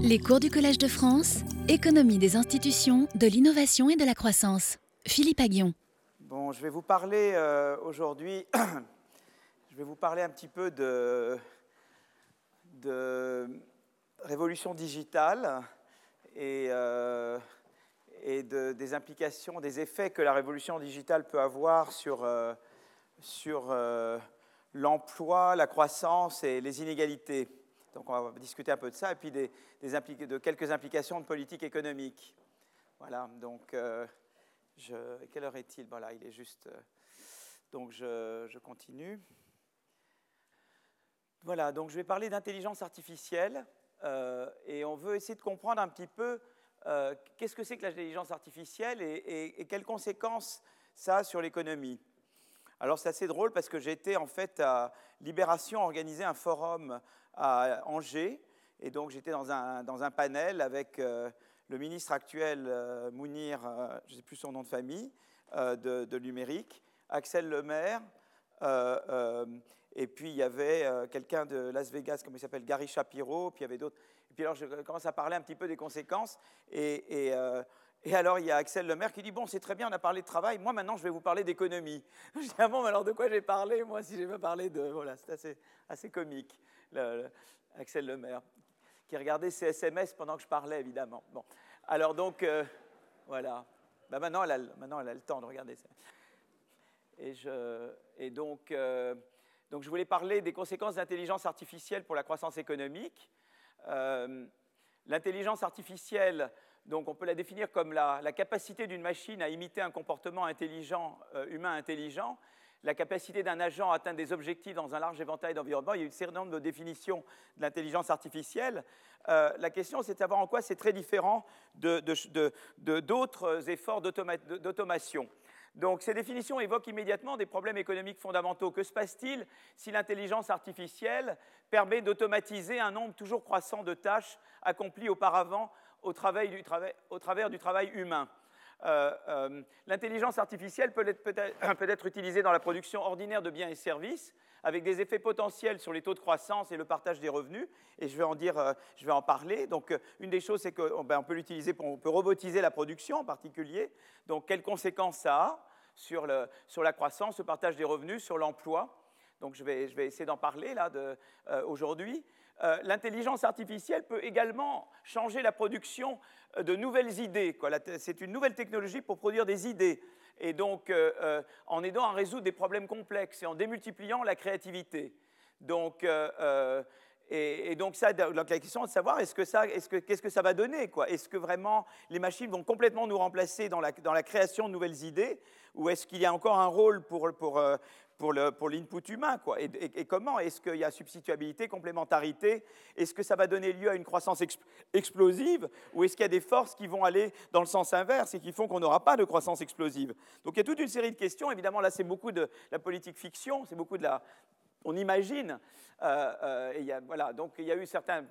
Les cours du Collège de France, économie des institutions, de l'innovation et de la croissance. Philippe Aguillon. Bon, je vais vous parler euh, aujourd'hui, je vais vous parler un petit peu de, révolution digitale et, euh, des implications, des effets que la révolution digitale peut avoir sur, sur euh, l'emploi, la croissance et les inégalités. Donc on va discuter un peu de ça et puis des, de quelques implications de politique économique. Voilà, donc euh, quelle heure est-il? Voilà, il est juste. euh, donc je, continue. Voilà, donc je vais parler d'intelligence artificielle euh, et on veut essayer de comprendre un petit peu qu'est-ce que c'est que l'intelligence artificielle et, et- quelles conséquences ça a sur l'économie. Alors c'est assez drôle parce que été en fait à Libération organiser un forum à Angers et donc j'étais dans un, panel avec euh, le ministre actuel euh, Mounir, euh, je ne sais plus son nom de famille, euh, de, de numérique, Axel Lemaire, et puis il y avait quelqu'un de Las Vegas, comment il s'appelle, Gary Shapiro, puis il y avait d'autres. Et puis alors je commence à parler un petit peu des conséquences, et, alors il y a Axel Lemaire qui dit bon c'est très bien, on a parlé de travail, moi maintenant je vais vous parler d'économie. Je dis ah bon, mais alors de quoi j'ai parlé moi si j'ai pas parlé de voilà, c'est assez, assez comique, le- Axel Lemaire qui regardait ses SMS pendant que je parlais évidemment. Bon, alors donc euh, voilà, Ben, maintenant, elle a, le- temps de regarder ça. Et, je, donc, euh, donc, je voulais parler des conséquences d'intelligence artificielle pour la croissance économique. Euh, L'intelligence artificielle, donc, on peut la définir comme la, capacité d'une machine à imiter un comportement intelligent, humain intelligent, la capacité d'un agent à atteindre des objectifs dans un large éventail d'environnements. Il y a une série de définitions de l'intelligence artificielle. Euh, la question, c'est de savoir en quoi c'est très différent d'autres efforts d'automa- d'automation. Donc ces définitions évoquent immédiatement des problèmes économiques fondamentaux. Que se passe-t-il si l'intelligence artificielle permet d'automatiser un nombre toujours croissant de tâches accomplies auparavant au, au travers du travail humain? L'intelligence artificielle peut être, utilisée dans la production ordinaire de biens et services avec des effets potentiels sur les taux de croissance et le partage des revenus. Et je vais en dire, euh, je vais en parler. Donc, euh, une des choses, c'est qu'on ben, on peut l'utiliser, on peut robotiser la production en particulier. Donc, quelles conséquences ça a sur, la croissance, le partage des revenus, sur l'emploi? Donc je vais, essayer d'en parler là euh, aujourd'hui. Euh, L'intelligence artificielle peut également changer la production euh, de nouvelles idées. C'est une nouvelle technologie pour produire des idées. Et donc euh, en aidant à résoudre des problèmes complexes et en démultipliant la créativité. Donc, et, donc, ça, donc la question est de savoir est-ce que ça, est-ce que, qu'est-ce que ça va donner Est-ce que vraiment les machines vont complètement nous remplacer dans la, création de nouvelles idées? Ou est-ce qu'il y a encore un rôle pour, pour, l'input humain quoi et, comment Est-ce qu'il y a substituabilité, complémentarité? Est-ce que ça va donner lieu à une croissance ex- explosive? Ou est-ce qu'il y a des forces qui vont aller dans le sens inverse et qui font qu'on n'aura pas de croissance explosive? Donc il y a toute une série de questions. Évidemment, là, c'est beaucoup de la politique fiction, c'est beaucoup de la, on imagine. euh, euh, voilà, donc il y a eu certaines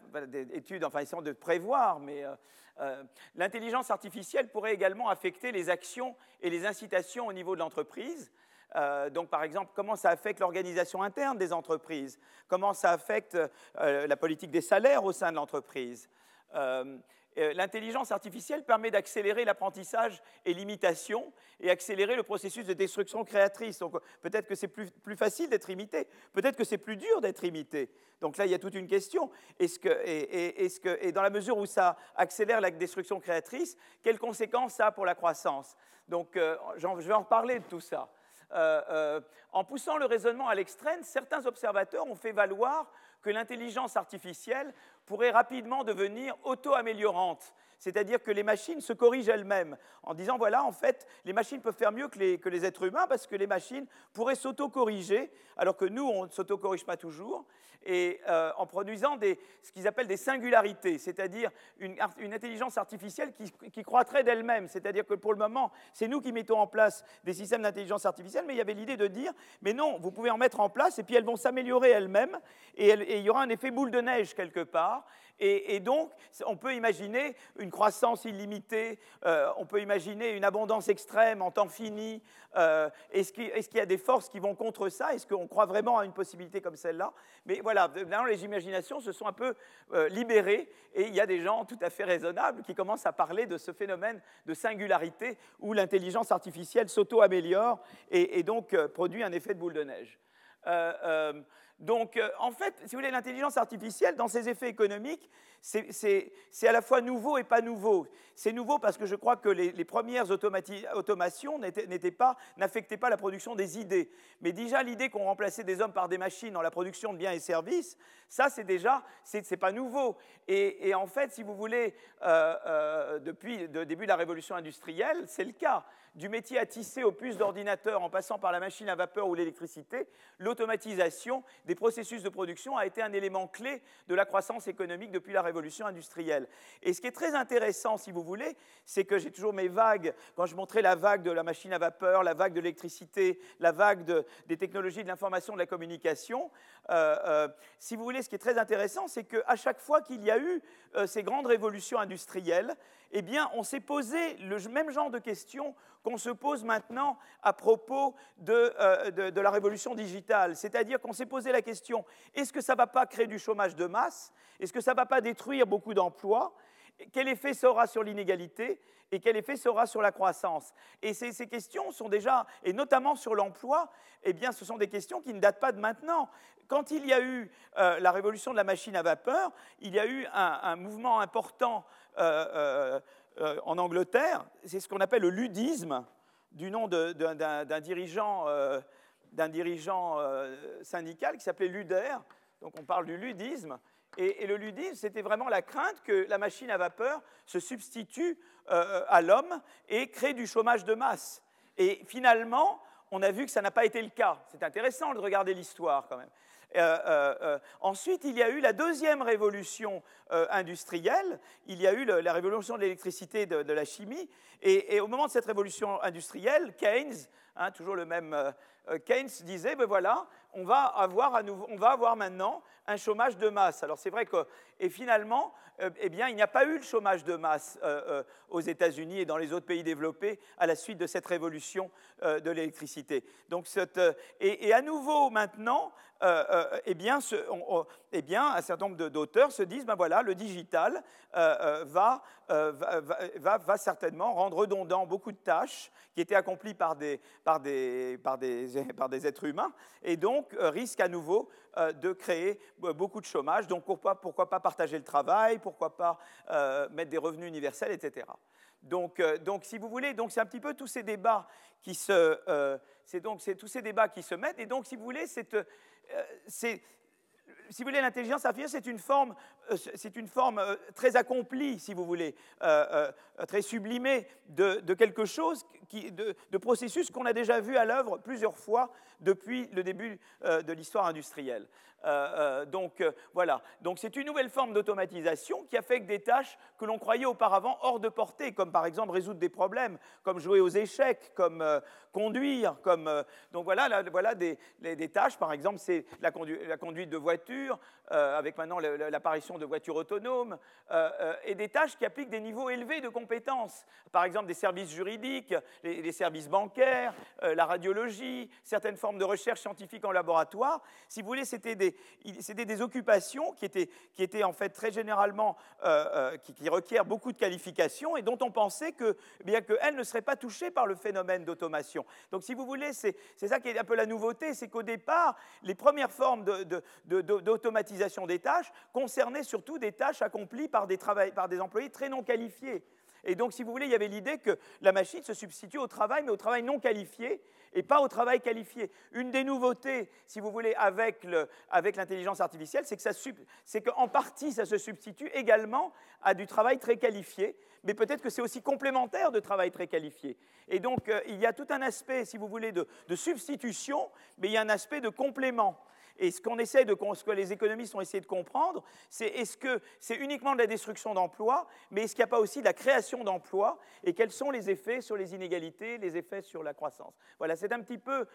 études, enfin, essayant de prévoir, mais euh, l'intelligence artificielle pourrait également affecter les actions et les incitations au niveau de l'entreprise. Euh, donc, par exemple, comment ça affecte l'organisation interne des entreprises? Comment ça affecte euh, la politique des salaires au sein de l'entreprise? Euh, L'intelligence artificielle permet d'accélérer l'apprentissage et l'imitation et accélérer le processus de destruction créatrice. Donc peut-être que c'est plus, facile d'être imité, peut-être que c'est plus dur d'être imité. Donc là, il y a toute une question. Et, dans la mesure où ça accélère la destruction créatrice, quelles conséquences ça a pour la croissance? Donc je vais en reparler de tout ça. Euh, euh, en poussant le raisonnement à l'extrême, certains observateurs ont fait valoir que l'intelligence artificielle pourrait rapidement devenir auto-améliorante, c'est-à-dire que les machines se corrigent elles-mêmes, en disant, voilà, en fait, les machines peuvent faire mieux que les, êtres humains, parce que les machines pourraient s'auto-corriger, alors que nous, on ne s'auto-corrige pas toujours, et euh, en produisant des, ce qu'ils appellent des singularités, c'est-à-dire une, intelligence artificielle qui, qui croîtrait d'elle-même, c'est-à-dire que pour le moment, c'est nous qui mettons en place des systèmes d'intelligence artificielle, mais il y avait l'idée de dire, mais non, vous pouvez en mettre en place, et puis elles vont s'améliorer elles-mêmes, et, elles- et il y aura un effet boule de neige quelque part, Et, donc, on peut imaginer une croissance illimitée, euh, on peut imaginer une abondance extrême en temps fini. Euh, est-ce qu'il y a des forces qui vont contre ça? Est-ce qu'on croit vraiment à une possibilité comme celle-là? Mais voilà, maintenant, les imaginations se sont un peu euh, libérées et il y a des gens tout à fait raisonnables qui commencent à parler de ce phénomène de singularité où l'intelligence artificielle s'auto-améliore et, donc produit un effet de boule de neige. Donc, euh, en fait, si vous voulez, l'intelligence artificielle, dans ses effets économiques, c'est à la fois nouveau et pas nouveau. C'est nouveau parce que je crois que les, premières automations n'affectaient pas la production des idées. Mais déjà, l'idée qu'on remplaçait des hommes par des machines dans la production de biens et services, ça, c'est déjà, c'est pas nouveau. Et, en fait, si vous voulez, euh, euh, depuis le début de la révolution industrielle, c'est le cas du métier à tisser aux puces d'ordinateur en passant par la machine à vapeur ou l'électricité, l'automatisation des processus de production a été un élément clé de la croissance économique depuis la révolution industrielle. Et ce qui est très intéressant, si vous voulez, c'est que j'ai toujours mes vagues, quand je montrais la vague de la machine à vapeur, la vague de l'électricité, la vague des technologies de l'information, de la communication, euh, euh, si vous voulez, ce qui est très intéressant, c'est qu'à chaque fois qu'il y a eu euh, ces grandes révolutions industrielles, eh bien, on s'est posé le même genre de questions qu'on se pose maintenant à propos de, de la révolution digitale. C'est-à-dire qu'on s'est posé la question, est-ce que ça ne va pas créer du chômage de masse? Est-ce que ça ne va pas détruire beaucoup d'emplois? Quel effet ça aura sur l'inégalité? Et quel effet ça aura sur la croissance? Et ces, questions sont déjà, et notamment sur l'emploi, eh bien, ce sont des questions qui ne datent pas de maintenant. Quand il y a eu euh, la révolution de la machine à vapeur, il y a eu un, mouvement important euh, euh, en Angleterre, c'est ce qu'on appelle le ludisme, du nom d'un dirigeant, syndical qui s'appelait Luder. Donc on parle du ludisme. Et, le ludisme, c'était vraiment la crainte que la machine à vapeur se substitue euh, à l'homme et crée du chômage de masse. Et finalement, on a vu que ça n'a pas été le cas. C'est intéressant de regarder l'histoire quand même. Euh, euh, ensuite, il y a eu la deuxième révolution industrielle, il y a eu la révolution de l'électricité, de, la chimie, et, au moment de cette révolution industrielle, Keynes, hein, toujours le même Keynes, disait, ben voilà, on va avoir, on va avoir maintenant un chômage de masse. Alors c'est vrai que, et finalement, euh, eh bien, il n'y a pas eu le chômage de masse euh, euh, aux États-Unis et dans les autres pays développés à la suite de cette révolution de l'électricité. Donc, et, et, à nouveau maintenant, eh bien, eh, bien, un certain nombre d'auteurs se disent, ben voilà, le digital va, va, va, va, certainement rendre redondant beaucoup de tâches qui étaient accomplies par des, êtres humains, et donc risque à nouveau de créer beaucoup de chômage. Donc pourquoi, pourquoi pas partager le travail, pourquoi pas euh, mettre des revenus universels, etc. Donc, euh, si vous voulez, c'est un petit peu tous ces débats qui se, euh, c'est donc tous ces débats qui se mettent. Et donc, si vous voulez, c'est si vous voulez, l'intelligence artificielle, c'est une forme, c'est une forme très accomplie, si vous voulez, très sublimée de quelque chose, de, processus qu'on a déjà vu à l'œuvre plusieurs fois depuis le début de l'histoire industrielle. Euh, euh, donc euh, voilà, donc c'est une nouvelle forme d'automatisation qui affecte des tâches que l'on croyait auparavant hors de portée, comme par exemple résoudre des problèmes, comme jouer aux échecs, comme conduire, donc voilà, voilà des, tâches. Par exemple, c'est la, la, conduite de voiture, avec maintenant l'apparition de voitures autonomes, et des tâches qui appliquent des niveaux élevés de compétences. Par exemple, des services juridiques, les, services bancaires, la radiologie, certaines formes de recherche scientifique en laboratoire. Si vous voulez, c'était des occupations qui étaient, en fait très généralement, euh, euh, qui, requièrent beaucoup de qualifications et dont on pensait que, eh bien qu'elles ne seraient pas touchées par le phénomène d'automation. Donc si vous voulez, c'est ça qui est un peu la nouveauté, c'est qu'au départ, les premières formes d'automatisation de, des tâches concernaient surtout des tâches accomplies par des employés très non qualifiés. Et donc, si vous voulez, il y avait l'idée que la machine se substitue au travail, mais au travail non qualifié, et pas au travail qualifié. Une des nouveautés, si vous voulez, avec l'intelligence artificielle, c'est qu'en partie, ça se substitue également à du travail très qualifié, mais peut-être que c'est aussi complémentaire de travail très qualifié. Et donc, euh, il y a tout un aspect, si vous voulez, de, substitution, mais il y a un aspect de complément. Et ce qu'on essaie ce que les économistes ont essayé de comprendre, c'est est-ce que c'est uniquement de la destruction d'emplois, mais est-ce qu'il n'y a pas aussi de la création d'emplois et quels sont les effets sur les inégalités, les effets sur la croissance? Voilà, c'est un petit peu,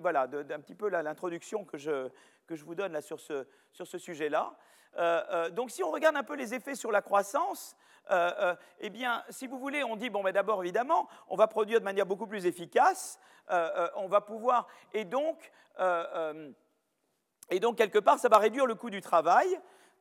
voilà, d'un petit peu l'introduction que je, que je vous donne là sur ce, sur ce sujet-là. Euh, euh, donc si on regarde un peu les effets sur la croissance, euh, eh bien, si vous voulez, on dit, bon, ben, d'abord, évidemment, on va produire de manière beaucoup plus efficace, on va pouvoir, et donc, et donc, quelque part, ça va réduire le coût du travail,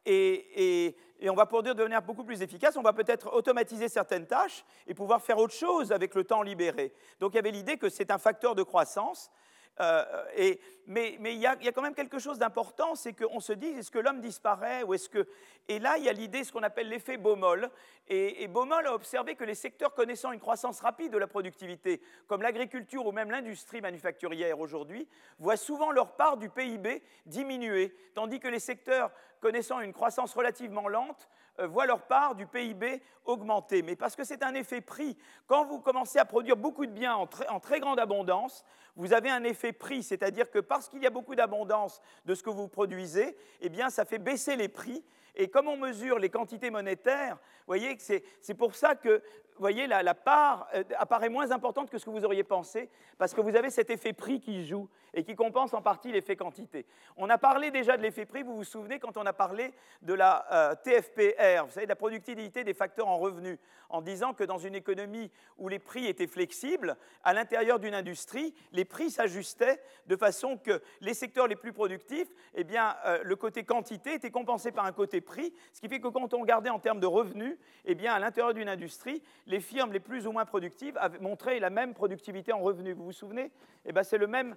et, on va produire de manière beaucoup plus efficace. On va peut-être automatiser certaines tâches et pouvoir faire autre chose avec le temps libéré. Donc il y avait l'idée que c'est un facteur de croissance. Euh, et, mais il y, a quand même quelque chose d'important, c'est qu'on se dit, est-ce que l'homme disparaît ou est-ce que... Et là, il y a l'idée, ce qu'on appelle l'effet Baumol. Et, et, Baumol a observé que les secteurs connaissant une croissance rapide de la productivité, comme l'agriculture ou même l'industrie manufacturière aujourd'hui, voient souvent leur part du PIB diminuer, tandis que les secteurs connaissant une croissance relativement lente euh, voient leur part du PIB augmenter. Mais parce que c'est un effet prix. Quand vous commencez à produire beaucoup de biens en très, grande abondance, vous avez un effet prix, c'est-à-dire que parce qu'il y a beaucoup d'abondance de ce que vous produisez, eh bien, ça fait baisser les prix. Et comme on mesure les quantités monétaires, vous voyez, c'est pour ça que vous voyez, la, part euh, apparaît moins importante que ce que vous auriez pensé, parce que vous avez cet effet prix qui joue et qui compense en partie l'effet quantité. On a parlé déjà de l'effet prix, vous vous souvenez, quand on a parlé de la euh, TFPR, vous savez, de la productivité des facteurs en revenus, en disant que dans une économie où les prix étaient flexibles, à l'intérieur d'une industrie, les prix s'ajustaient de façon que les secteurs les plus productifs, eh bien, euh, le côté quantité était compensé par un côté prix, ce qui fait que quand on regardait en termes de revenus, eh bien, à l'intérieur d'une industrie, les firmes les plus ou moins productives montré la même productivité en revenus. Vous vous souvenez? Eh bien, c'est le, même,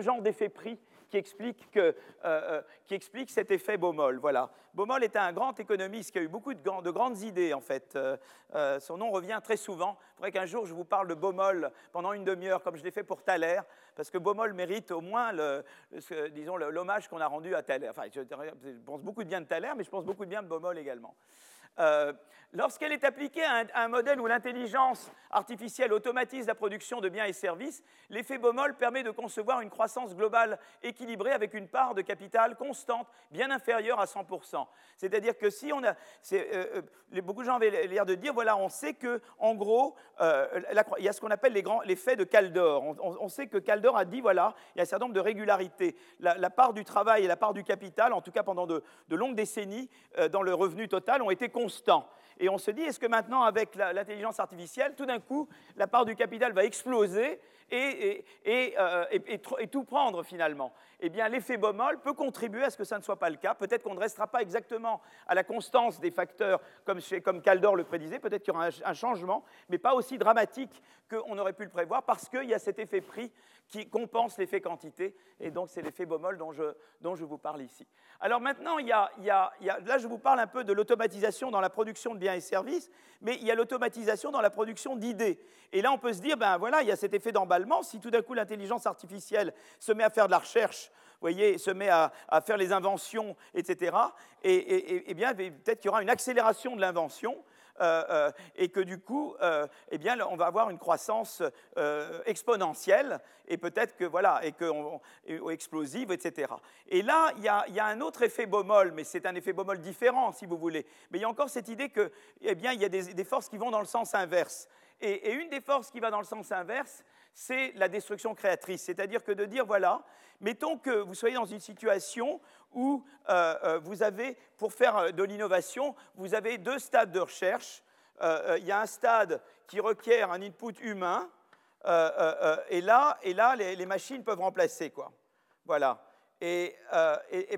genre d'effet prix qui explique, que, euh, euh, cet effet Baumol. Voilà. Baumol était un grand économiste qui a eu beaucoup de, de grandes idées, en fait. Euh, son nom revient très souvent. Il faudrait qu'un jour je vous parle de Baumol pendant une demi-heure, comme je l'ai fait pour Thaler, parce que Baumol mérite au moins, le, l'hommage qu'on a rendu à Thaler. Enfin, je, je pense beaucoup de bien de Thaler, mais je pense beaucoup de bien de Baumol également. Euh, lorsqu'elle est appliquée à un, modèle où l'intelligence artificielle automatise la production de biens et services, l'effet Baumol permet de concevoir une croissance globale équilibrée avec une part de capital constante bien inférieure à 100%. C'est-à-dire que si on a... Euh, euh, beaucoup de gens avaient l'air de dire, voilà, on sait que, en gros, il y a ce qu'on appelle l'effet de Caldor. On, sait que Caldor a dit, voilà, il y a un certain nombre de régularités. La, part du travail et la part du capital, en tout cas pendant de, de longues décennies, dans le revenu total, ont été constant. Et on se dit, est-ce que maintenant, avec l'intelligence artificielle, tout d'un coup, la part du capital va exploser et, euh, et, tout prendre finalement? Eh bien, l'effet Baumol peut contribuer à ce que ça ne soit pas le cas. Peut-être qu'on ne restera pas exactement à la constance des facteurs comme, comme Caldor le prédisait, peut-être qu'il y aura un, changement, mais pas aussi dramatique qu'on aurait pu le prévoir, parce qu'il y a cet effet prix qui compense l'effet quantité, et donc c'est l'effet Baumol dont je, dont je, vous parle ici. Alors maintenant, il y a, il y a, là je vous parle un peu de l'automatisation dans la production de biens et services, mais il y a l'automatisation dans la production d'idées. Et là, on peut se dire, ben voilà, il y a cet effet d'emballement. Si tout d'un coup l'intelligence artificielle se met à faire de la recherche, voyez, se met à, faire les inventions, etc., et, et bien peut-être qu'il y aura une accélération de l'invention. Euh, euh, et que du coup, euh, eh bien, on va avoir une croissance exponentielle et peut-être que voilà, et que explosive, etc. Et là, il y, a, un autre effet Baumol, mais c'est un effet Baumol différent, si vous voulez. Mais il y a encore cette idée que, eh bien, il y a des, forces qui vont dans le sens inverse. et, une des forces qui va dans le sens inverse, c'est la destruction créatrice. C'est-à-dire que de dire, voilà, mettons que vous soyez dans une situation où euh, euh, vous avez, pour faire euh, de l'innovation, vous avez deux stades de recherche. il y a un stade qui requiert un input humain, et là, et là les, machines peuvent remplacer. Quoi. Voilà. Et,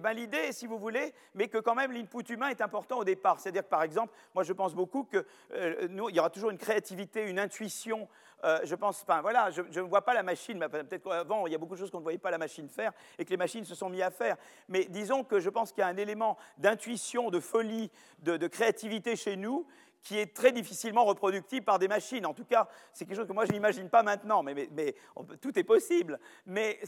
ben, l'idée, si vous voulez, mais que quand même l'input humain est important au départ. C'est-à-dire que, par exemple, moi je pense beaucoup qu'il y aura toujours une créativité, une intuition euh, je pense, enfin voilà, je ne vois pas la machine, peut-être qu'avant il y a beaucoup de choses qu'on ne voyait pas la machine faire et que les machines se sont mis à faire. Mais disons que je pense qu'il y a un élément d'intuition, de folie, de, créativité chez nous qui est très difficilement reproductible par des machines. En tout cas, c'est quelque chose que moi je n'imagine pas maintenant, mais, tout est possible. Mais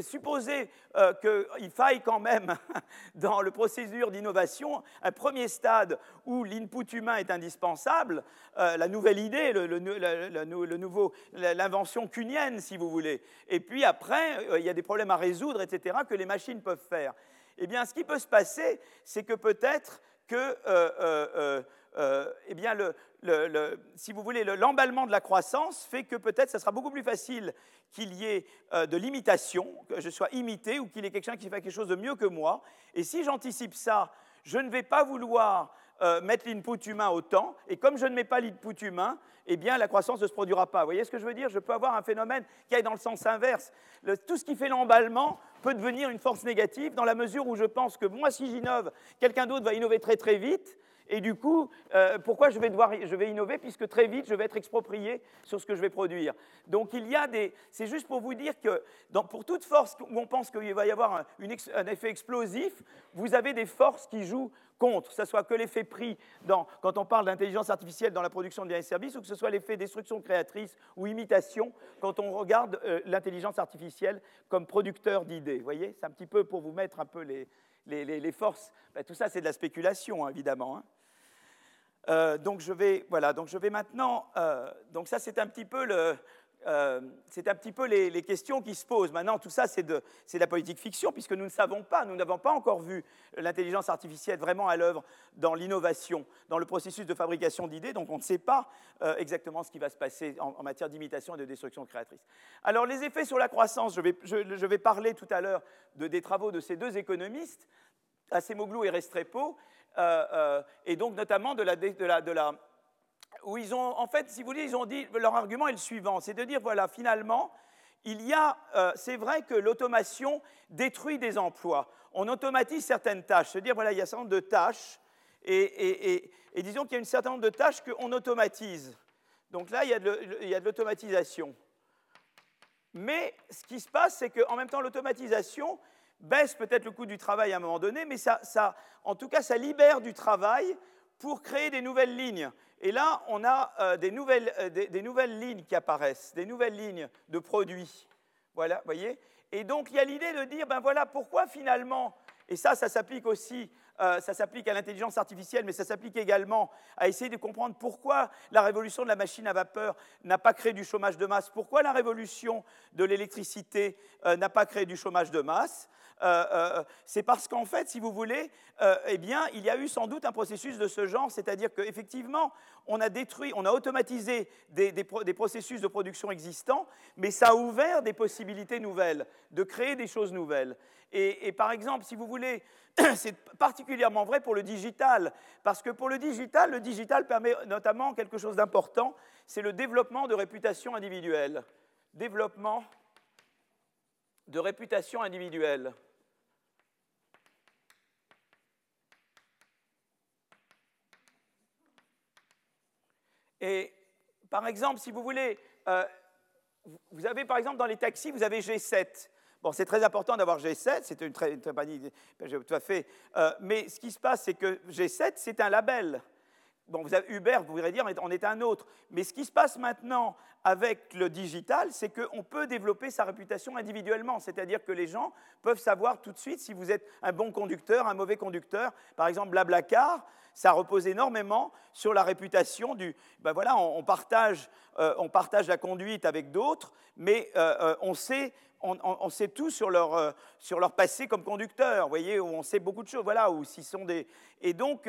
supposez euh, qu'il faille quand même, dans le procédure d'innovation, un premier stade où l'input humain est indispensable, euh, la nouvelle idée, le, nouveau, l'invention cunienne, si vous voulez. Et puis après, euh, il y a des problèmes à résoudre, etc., que les machines peuvent faire. Eh bien, ce qui peut se passer, c'est que peut-être que euh, eh bien, si vous voulez, l'emballement de la croissance fait que peut-être ce sera beaucoup plus facile qu'il y ait euh, de l'imitation, que je sois imité ou qu'il y ait quelqu'un qui fait quelque chose de mieux que moi. Et si j'anticipe ça, je ne vais pas vouloir euh, mettre l'input humain autant, et comme je ne mets pas l'input humain, eh bien la croissance ne se produira pas. Vous voyez ce que je veux dire? Je peux avoir un phénomène qui aille dans le sens inverse. tout ce qui fait l'emballement peut devenir une force négative dans la mesure où je pense que moi, si j'innove, quelqu'un d'autre va innover très très vite, et du coup, euh, pourquoi je vais devoir, je vais innover puisque très vite je vais être exproprié sur ce que je vais produire. Donc il y a des, c'est juste pour vous dire que pour toute force où on pense qu'il va y avoir un, effet explosif, vous avez des forces qui jouent contre, que ce soit que l'effet prix quand on parle d'intelligence artificielle dans la production de biens et services, ou que ce soit l'effet destruction créatrice ou imitation quand on regarde euh, l'intelligence artificielle comme producteur d'idées. Vous voyez, c'est un petit peu pour vous mettre un peu les, forces. Ben, tout ça, c'est de la spéculation, hein, évidemment. Hein. Euh, donc je vais, voilà, donc je vais maintenant, euh, donc ça c'est un petit peu le, euh, un petit peu les, questions qui se posent. Maintenant, tout ça, c'est de, la politique fiction, puisque nous ne savons pas, nous n'avons pas encore vu l'intelligence artificielle vraiment à l'œuvre dans l'innovation, dans le processus de fabrication d'idées, donc on ne sait pas exactement ce qui va se passer en, matière d'imitation et de destruction créatrice. Alors, les effets sur la croissance, je vais, je, vais parler tout à l'heure de, des travaux de ces deux économistes, Acemoglu et Restrepo, et donc notamment de la, où ils ont, en fait, si vous voulez, ils ont dit, leur argument est le suivant, c'est de dire, voilà, finalement, il y a, euh, c'est vrai que l'automation détruit des emplois. On automatise certaines tâches, se dire, voilà, il y a un certain nombre de tâches, et, et, disons qu'il y a un certain nombre de tâches qu'on automatise. Donc là, il y a de l'automatisation. Mais ce qui se passe, c'est qu'en même temps, l'automatisation, baisse peut-être le coût du travail à un moment donné, mais ça, en tout cas, ça libère du travail pour créer des nouvelles lignes. Et là, on a euh, des, nouvelles, euh, des, nouvelles, lignes qui apparaissent, des nouvelles lignes de produits. Voilà, voyez Et donc, il y a l'idée de dire, ben voilà, pourquoi finalement, et ça, ça s'applique aussi, euh, ça s'applique à l'intelligence artificielle, mais ça s'applique également à essayer de comprendre pourquoi la révolution de la machine à vapeur n'a pas créé du chômage de masse, pourquoi la révolution de l'électricité n'a pas créé du chômage de masse. Euh, euh, c'est parce qu'en fait, si vous voulez, euh, eh bien, il y a eu sans doute un processus de ce genre, c'est-à-dire qu'effectivement, on a détruit, on a automatisé des, processus de production existants, mais ça a ouvert des possibilités nouvelles, de créer des choses nouvelles. Et, par exemple, si vous voulez, c'est particulièrement vrai pour le digital, parce que pour le digital, le digital permet notamment quelque chose d'important, c'est le développement de réputation individuelle. Développement de réputation individuelle. Et par exemple, si vous voulez, euh, vous avez par exemple dans les taxis, vous avez G7. Bon, c'est très important d'avoir G7, c'est une très, très bonne tout à fait. Euh, mais ce qui se passe, c'est que G7, c'est un label. Bon, vous avez Uber, vous pourriez dire, on est un autre. Mais ce qui se passe maintenant avec le digital, c'est qu'on peut développer sa réputation individuellement. C'est-à-dire que les gens peuvent savoir tout de suite si vous êtes un bon conducteur, un mauvais conducteur. Par exemple, Blablacar, ça repose énormément sur la réputation du. Ben voilà, on, partage, euh, on partage la conduite avec d'autres, mais euh, euh, on sait on, sait tout sur leur, sur leur passé comme conducteur, vous voyez, où on sait beaucoup de choses, voilà, où s'ils sont des... Et donc,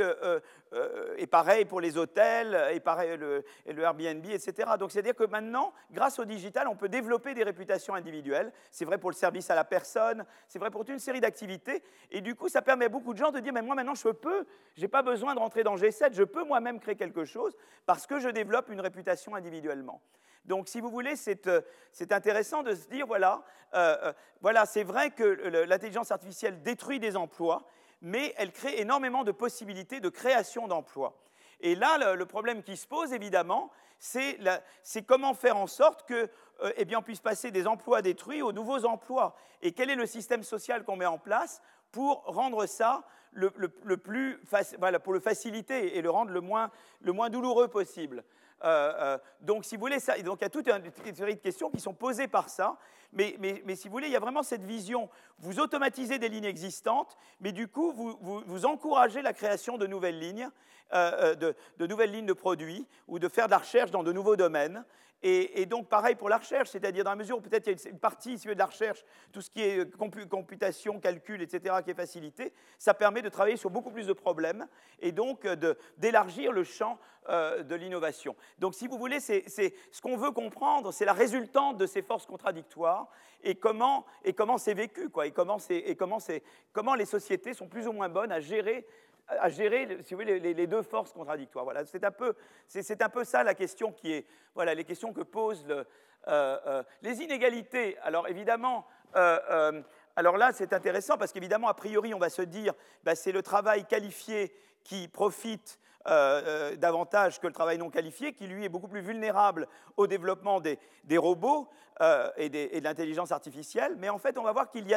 et pareil pour les hôtels, et pareil le, le Airbnb, etc. Donc, c'est-à-dire que maintenant, grâce au digital, on peut développer des réputations individuelles. C'est vrai pour le service à la personne, c'est vrai pour toute une série d'activités. Et du coup, ça permet à beaucoup de gens de dire, mais moi, maintenant, je peux, je n'ai pas besoin de rentrer dans G7, je peux moi-même créer quelque chose parce que je développe une réputation individuellement. Donc, si vous voulez, c'est euh, intéressant de se dire, voilà, euh, euh, voilà c'est vrai que l'intelligence artificielle détruit des emplois, mais elle crée énormément de possibilités de création d'emplois. Et là, le, problème qui se pose, évidemment, c'est comment faire en sorte que, eh bien, on puisse passer des emplois détruits aux nouveaux emplois. Et quel est le système social qu'on met en place pour rendre ça le, plus voilà, pour le faciliter et le rendre le moins, le moins douloureux possible. Euh, euh, donc, si vous voulez, ça, donc il y a toute une série de questions qui sont posées par ça. Mais, mais, mais, si vous voulez, il y a vraiment cette vision. Vous automatisez des lignes existantes, mais du coup, vous, vous, encouragez la création de nouvelles lignes, euh, de, de, nouvelles lignes de produits, ou de faire de la recherche dans de nouveaux domaines. Et, donc, pareil pour la recherche, c'est-à-dire dans la mesure où peut-être il y a une partie de la recherche, tout ce qui est computation, calcul, etc., qui est facilité, ça permet de travailler sur beaucoup plus de problèmes et donc d'élargir le champ euh, de l'innovation. Donc, si vous voulez, c'est ce qu'on veut comprendre, c'est la résultante de ces forces contradictoires et comment et comment c'est vécu, quoi, et comment, et comment, comment les sociétés sont plus ou moins bonnes à gérer à gérer, si vous voulez, les, deux forces contradictoires. Voilà, c'est un peu, c'est un peu ça la question qui est, voilà, les questions que posent euh, euh, les inégalités. Alors évidemment, euh, alors là, c'est intéressant parce qu'évidemment, a priori, on va se dire, bah, c'est le travail qualifié qui profite davantage que le travail non qualifié, qui lui est beaucoup plus vulnérable au développement des, des robots et, des, et, de l'intelligence artificielle. Mais en fait, on va voir qu'il y, y,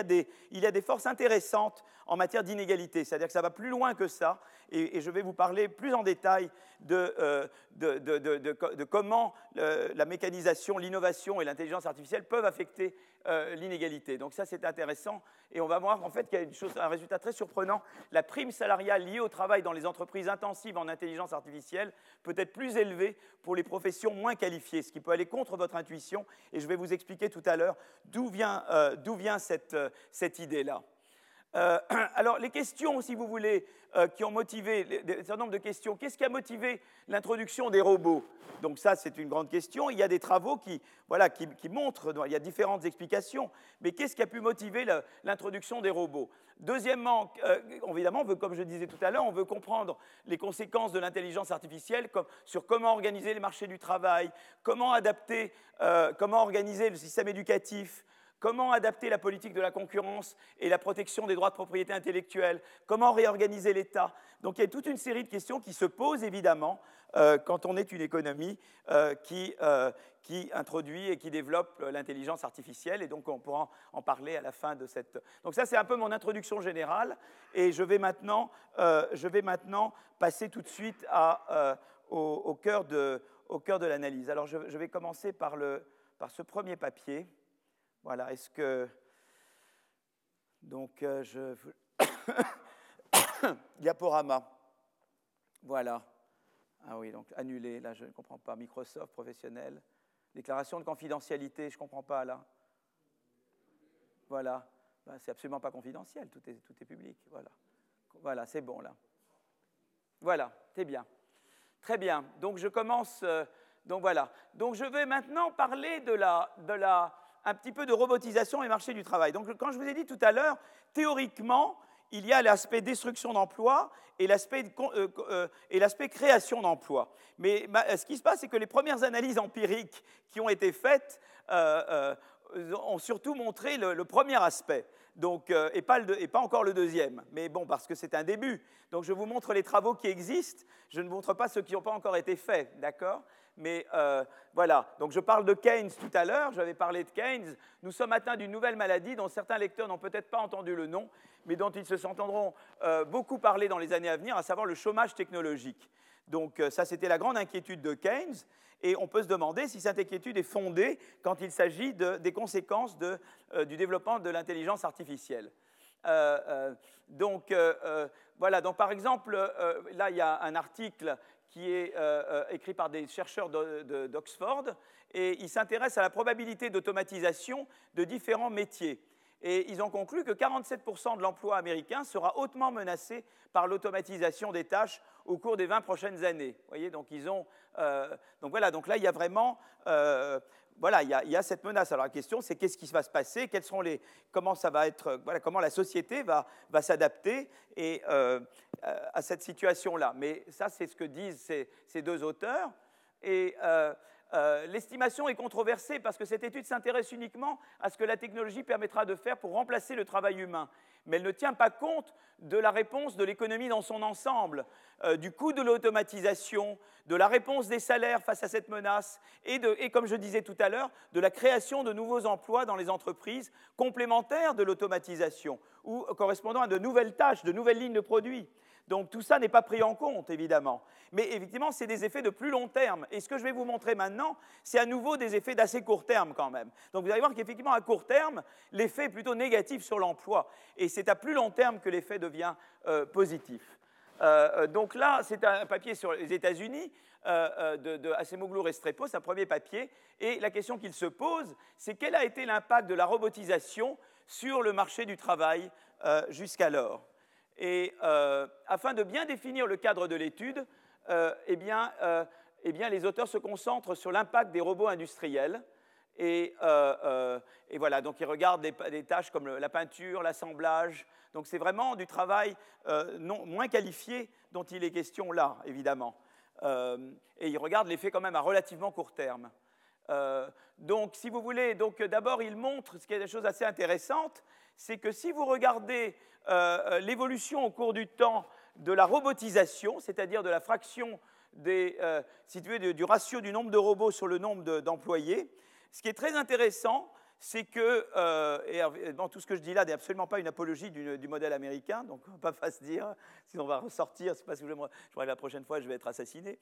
a des forces intéressantes en matière d'inégalité. C'est-à-dire que ça va plus loin que ça. Et, je vais vous parler plus en détail de, euh, de, comment la mécanisation, l'innovation et l'intelligence artificielle peuvent affecter euh, l'inégalité. Donc ça, c'est intéressant. Et on va voir en fait qu'il y a une chose, un résultat très surprenant. La prime salariale liée au travail dans les entreprises intensives en intelligence artificielle peut être plus élevée pour les professions moins qualifiées, ce qui peut aller contre votre intuition. Et je vais vous expliquer tout à l'heure d'où vient, euh, vient cette, cette idée-là. Euh, alors, les questions, si vous voulez, euh, qui ont motivé, un certain nombre de questions. Qu'est-ce qui a motivé l'introduction des robots? Donc ça, c'est une grande question. Il y a des travaux qui, voilà, qui, montrent, il y a différentes explications, mais qu'est-ce qui a pu motiver l'introduction des robots? Deuxièmement, euh, évidemment, comme je disais tout à l'heure, on veut comprendre les conséquences de l'intelligence artificielle sur comment organiser les marchés du travail, comment adapter, comment organiser le système éducatif, comment adapter la politique de la concurrence et la protection des droits de propriété intellectuelle, comment réorganiser l'État? Donc il y a toute une série de questions qui se posent évidemment euh, quand on est une économie euh, euh, qui, introduit et qui développe l'intelligence artificielle, et donc on pourra en parler à la fin de cette... Donc ça c'est un peu mon introduction générale, et je vais maintenant, je vais maintenant passer tout de suite au, cœur de, l'analyse. Alors je, vais commencer par, par ce premier papier. Voilà, est-ce que. Donc, euh, je. Diaporama. Voilà. Ah oui, donc annulé, là, je ne comprends pas. Microsoft, professionnel. Déclaration de confidentialité, je ne comprends pas, là. Voilà. Ben, c'est absolument pas confidentiel, tout est, tout est public. Voilà. Voilà, c'est bon, là. Voilà, c'est bien. Très bien. Donc, je commence. Euh, donc, voilà. Donc, je vais maintenant parler de la. De la un petit peu de robotisation et marché du travail. Donc, quand je vous ai dit tout à l'heure, théoriquement, il y a l'aspect destruction d'emplois et l'aspect euh, euh, création d'emplois. Mais ce qui se passe, c'est que les premières analyses empiriques qui ont été faites euh, ont surtout montré le, premier aspect. Donc, et, et, pas encore le deuxième. Mais bon, parce que c'est un début. Donc je vous montre les travaux qui existent, je ne montre pas ceux qui n'ont pas encore été faits, d'accord? Mais euh, voilà, donc je parle de Keynes tout à l'heure, j'avais parlé de Keynes. Nous sommes atteints d'une nouvelle maladie dont certains lecteurs n'ont peut-être pas entendu le nom, mais dont ils se s'entendront euh, beaucoup parler dans les années à venir, à savoir le chômage technologique. Donc euh, ça, c'était la grande inquiétude de Keynes, et on peut se demander si cette inquiétude est fondée quand il s'agit des conséquences du développement de l'intelligence artificielle. donc voilà, donc par exemple, là il y a un article qui est euh, euh, écrit par des chercheurs d'Oxford, et ils s'intéressent à la probabilité d'automatisation de différents métiers. Et ils ont conclu que 47% de l'emploi américain sera hautement menacé par l'automatisation des tâches au cours des 20 prochaines années. Vous voyez, donc ils ont, euh, donc voilà, donc là il y a vraiment, voilà, il y, a, cette menace. Alors la question, c'est qu'est-ce qui va se passer? Quels seront les, comment ça va être, voilà, comment la société va, va s'adapter et à cette situation-là? Mais ça, c'est ce que disent ces, deux auteurs. Et euh, euh, l'estimation est controversée parce que cette étude s'intéresse uniquement à ce que la technologie permettra de faire pour remplacer le travail humain. Mais elle ne tient pas compte de la réponse de l'économie dans son ensemble, euh, du coût de l'automatisation, de la réponse des salaires face à cette menace et, et, comme je disais tout à l'heure, de la création de nouveaux emplois dans les entreprises complémentaires de l'automatisation ou correspondant à de nouvelles tâches, de nouvelles lignes de produits. Donc tout ça n'est pas pris en compte, évidemment. Mais effectivement, c'est des effets de plus long terme. Et ce que je vais vous montrer maintenant, c'est à nouveau des effets d'assez court terme quand même. Donc vous allez voir qu'effectivement, à court terme, l'effet est plutôt négatif sur l'emploi. Et c'est à plus long terme que l'effet devient euh, positif. Euh, euh, donc là, c'est un papier sur les États-Unis de, de Acemoglu Restrepo, c'est un premier papier. Et la question qu'il se pose, c'est quel a été l'impact de la robotisation sur le marché du travail jusqu'alors? Et euh, afin de bien définir le cadre de l'étude, euh, eh, euh, eh, bien, les auteurs se concentrent sur l'impact des robots industriels. Et, voilà, donc ils regardent des, tâches comme la peinture, l'assemblage. Donc c'est vraiment du travail non, moins qualifié dont il est question là, évidemment. et ils regardent l'effet quand même à relativement court terme. donc, si vous voulez, d'abord, il montre ce qui est des choses assez intéressantes, c'est que si vous regardez euh, euh, l'évolution au cours du temps de la robotisation, c'est-à-dire de la fraction euh, du ratio du nombre de robots sur le nombre d'employés. Ce qui est très intéressant, c'est que, et dans tout ce que je dis là n'est absolument pas une apologie du, modèle américain, donc on ne va pas se dire, sinon on va ressortir, c'est parce que je, je, la prochaine fois je vais être assassiné.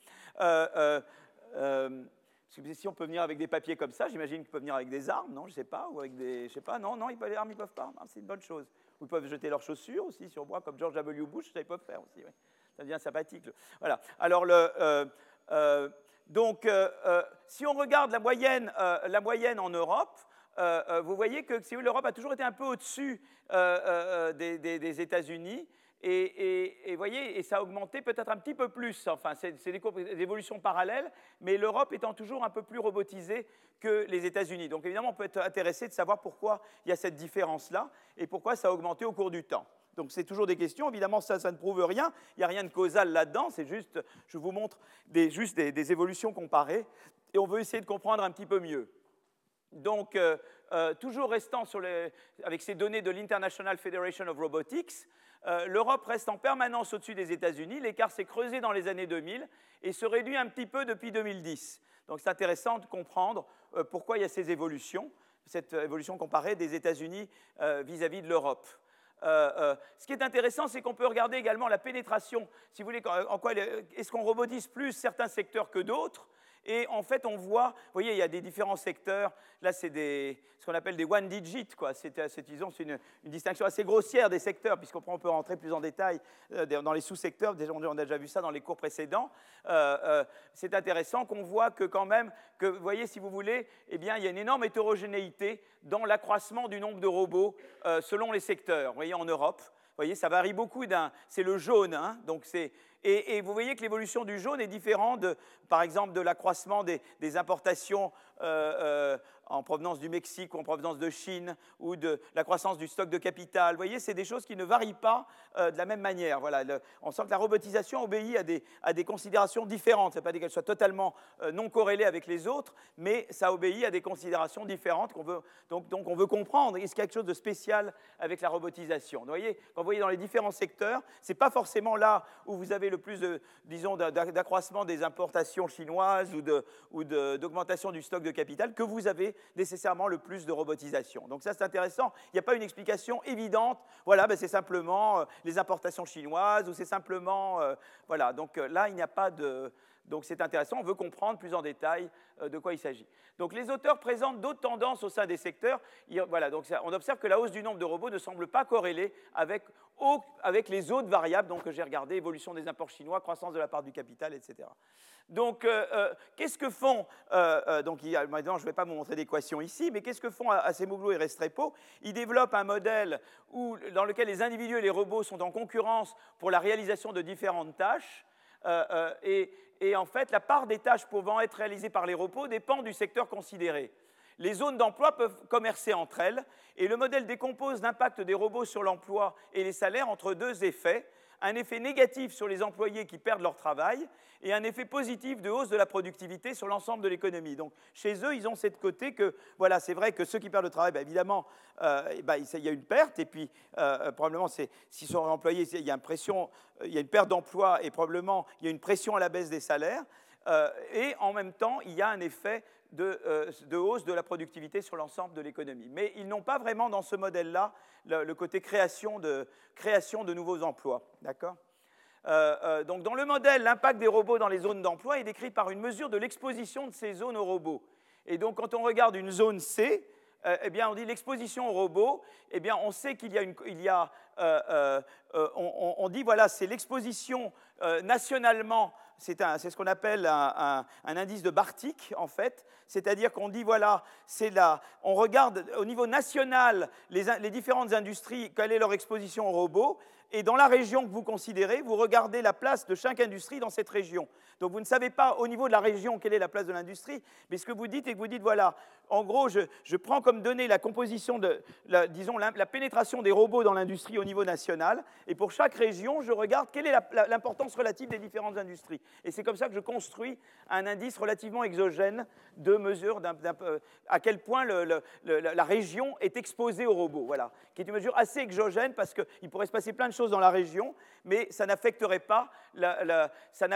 Si on peut venir avec des papiers comme ça, j'imagine qu'ils peuvent venir avec des armes, non Je sais pas, ou avec des, je sais pas, non, non, les armes, ils peuvent pas. C'est une bonne chose. Ils peuvent jeter leurs chaussures aussi sur moi, comme George W. Bush, ça ils peuvent faire aussi. Ça devient sympathique. Voilà. Alors euh, euh, donc, euh, si on regarde la moyenne, la moyenne en Europe, vous voyez que si l'Europe a toujours été un peu au-dessus des, des États-Unis. Et, vous voyez, et ça a augmenté peut-être un petit peu plus. Enfin, c'est des, évolutions parallèles, mais l'Europe étant toujours un peu plus robotisée que les États-Unis. Donc évidemment, on peut être intéressé de savoir pourquoi il y a cette différence-là et pourquoi ça a augmenté au cours du temps. Donc c'est toujours des questions. Évidemment, ça, ça ne prouve rien. Il n'y a rien de causal là-dedans. C'est juste, je vous montre juste des, évolutions comparées. Et on veut essayer de comprendre un petit peu mieux. Donc, euh, euh, toujours restant avec ces données de l'International Federation of Robotics, euh, l'Europe reste en permanence au-dessus des États-Unis. L'écart s'est creusé dans les années 2000 et se réduit un petit peu depuis 2010. Donc c'est intéressant de comprendre euh, pourquoi il y a ces évolutions, cette évolution comparée des États-Unis euh, vis-à-vis de l'Europe. ce qui est intéressant, c'est qu'on peut regarder également la pénétration. Si vous voulez, en quoi est-ce qu'on robotise plus certains secteurs que d'autres? Et en fait, on voit, vous voyez, il y a des différents secteurs. Là, c'est ce qu'on appelle des one digit, quoi. C'est, euh, une, distinction assez grossière des secteurs, puisqu'on peut rentrer plus en détail euh, dans les sous-secteurs. On a déjà vu ça dans les cours précédents. Euh, c'est intéressant qu'on voit que quand même, que, vous voyez, si vous voulez, eh bien, il y a une énorme hétérogénéité dans l'accroissement du nombre de robots selon les secteurs. Vous voyez, en Europe, voyez, ça varie beaucoup. C'est le jaune, hein, donc c'est et, vous voyez que l'évolution du jaune est différente, par exemple, de l'accroissement des, importations euh, euh, en provenance du Mexique ou en provenance de Chine ou de la croissance du stock de capital. Vous voyez, c'est des choses qui ne varient pas euh, de la même manière. Voilà, on sent que la robotisation obéit à des, considérations différentes. Ce n'est pas qu'elle soit totalement non corrélée avec les autres, mais ça obéit à des considérations différentes qu'on veut, donc, on veut comprendre. Est-ce y a quelque chose de spécial avec la robotisation? Vous voyez, quand vous voyez dans les différents secteurs, ce n'est pas forcément là où vous avez le plus, de, disons, d'accroissement des importations chinoises ou d'augmentation du stock de capital que vous avez nécessairement le plus de robotisation. Donc ça, c'est intéressant. Il n'y a pas une explication évidente. Voilà, ben, c'est simplement euh, les importations chinoises ou c'est simplement... Euh, voilà, donc euh, là, il n'y a pas de... Donc c'est intéressant, on veut comprendre plus en détail de quoi il s'agit. Donc les auteurs présentent d'autres tendances au sein des secteurs. Voilà, donc on observe que la hausse du nombre de robots ne semble pas corrélée avec, avec les autres variables donc, que j'ai regardées, évolution des imports chinois, croissance de la part du capital, etc. Donc, euh, euh, qu'est-ce que font, euh, donc maintenant je ne vais pas vous montrer d'équation ici, mais qu'est-ce que font Acemoglu et Restrepo Ils développent un modèle dans lequel les individus et les robots sont en concurrence pour la réalisation de différentes tâches. Et, et, en fait, la part des tâches pouvant être réalisées par les robots dépend du secteur considéré. Les zones d'emploi peuvent commercer entre elles, et le modèle décompose l'impact des robots sur l'emploi et les salaires entre deux effets un effet négatif sur les employés qui perdent leur travail et un effet positif de hausse de la productivité sur l'ensemble de l'économie. Donc chez eux, ils ont cette côté que, voilà, c'est vrai que ceux qui perdent le travail, bah, évidemment, euh, bah, il y a une perte, et puis euh, probablement, s'ils sont employés, il y a une pression, il y a une perte d'emploi, et probablement, il y a une pression à la baisse des salaires. Et en même temps, il y a un effet euh, de, hausse de la productivité sur l'ensemble de l'économie. Mais ils n'ont pas vraiment dans ce modèle-là le, côté création de, création de nouveaux emplois. D'accord? Euh, euh, donc dans le modèle, l'impact des robots dans les zones d'emploi est décrit par une mesure de l'exposition de ces zones aux robots. Et donc quand on regarde une zone C, eh bien, on dit l'exposition aux robots, eh bien, on sait qu'il y a, une, il y a on, on, dit, voilà, c'est l'exposition nationalement c'est ce qu'on appelle un, indice de Bartik, en fait. C'est-à-dire qu'on dit, voilà, c'est là, on regarde au niveau national les, différentes industries, quelle est leur exposition aux robots, et dans la région que vous considérez, vous regardez la place de chaque industrie dans cette région. Donc vous ne savez pas au niveau de la région quelle est la place de l'industrie, mais ce que vous dites est que vous dites, voilà, en gros, je, prends comme donnée la composition de, disons, la, pénétration des robots dans l'industrie au niveau national, et pour chaque région, je regarde quelle est l'importance relative des différentes industries. Et c'est comme ça que je construis un indice relativement exogène de mesure à quel point la région est exposée aux robots, voilà, qui est une mesure assez exogène parce qu'il pourrait se passer plein de choses dans la région, mais ça n'affecterait pas, la, ça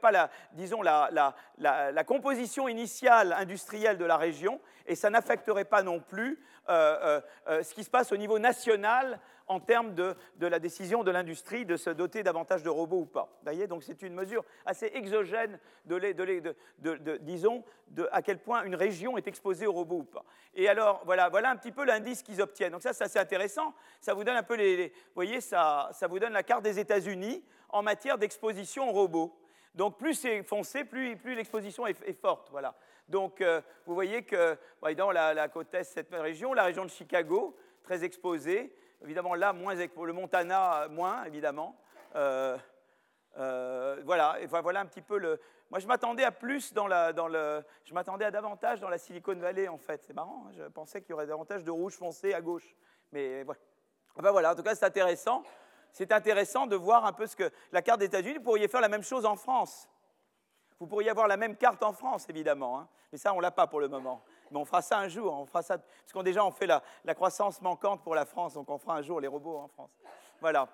pas la, disons, la, composition initiale industrielle de la région, et ça n'affecterait pas non plus euh, euh, euh, ce qui se passe au niveau national en termes de, de la décision de l'industrie de se doter davantage de robots ou pas. Voyez Donc c'est une mesure assez exogène de, de, de, disons, à quel point une région est exposée aux robots ou pas. Et alors, voilà, voilà un petit peu l'indice qu'ils obtiennent. Donc ça, c'est assez intéressant. Ça vous donne un peu les, voyez, ça, vous donne la carte des États-Unis en matière d'exposition aux robots. Donc plus c'est foncé, plus, plus l'exposition est, forte. Voilà. Donc vous voyez que dans la, côte est, cette région, la région de Chicago, très exposée, Évidemment, là, moins, le Montana, moins, évidemment. Euh, euh, voilà, voilà un petit peu le. Moi, je m'attendais à plus dans, la, le. Je m'attendais à davantage dans la Silicon Valley, en fait. C'est marrant, hein, je pensais qu'il y aurait davantage de rouge foncé à gauche. Mais voilà. Enfin, voilà, en tout cas, c'est intéressant. C'est intéressant de voir un peu ce que. La carte des États-Unis, vous pourriez faire la même chose en France. Vous pourriez avoir la même carte en France, évidemment. Hein. Mais ça, on ne l'a pas pour le moment. Mais on fera ça un jour, on fera ça, parce qu'on déjà on fait la, croissance manquante pour la France, donc on fera un jour les robots en France. Voilà.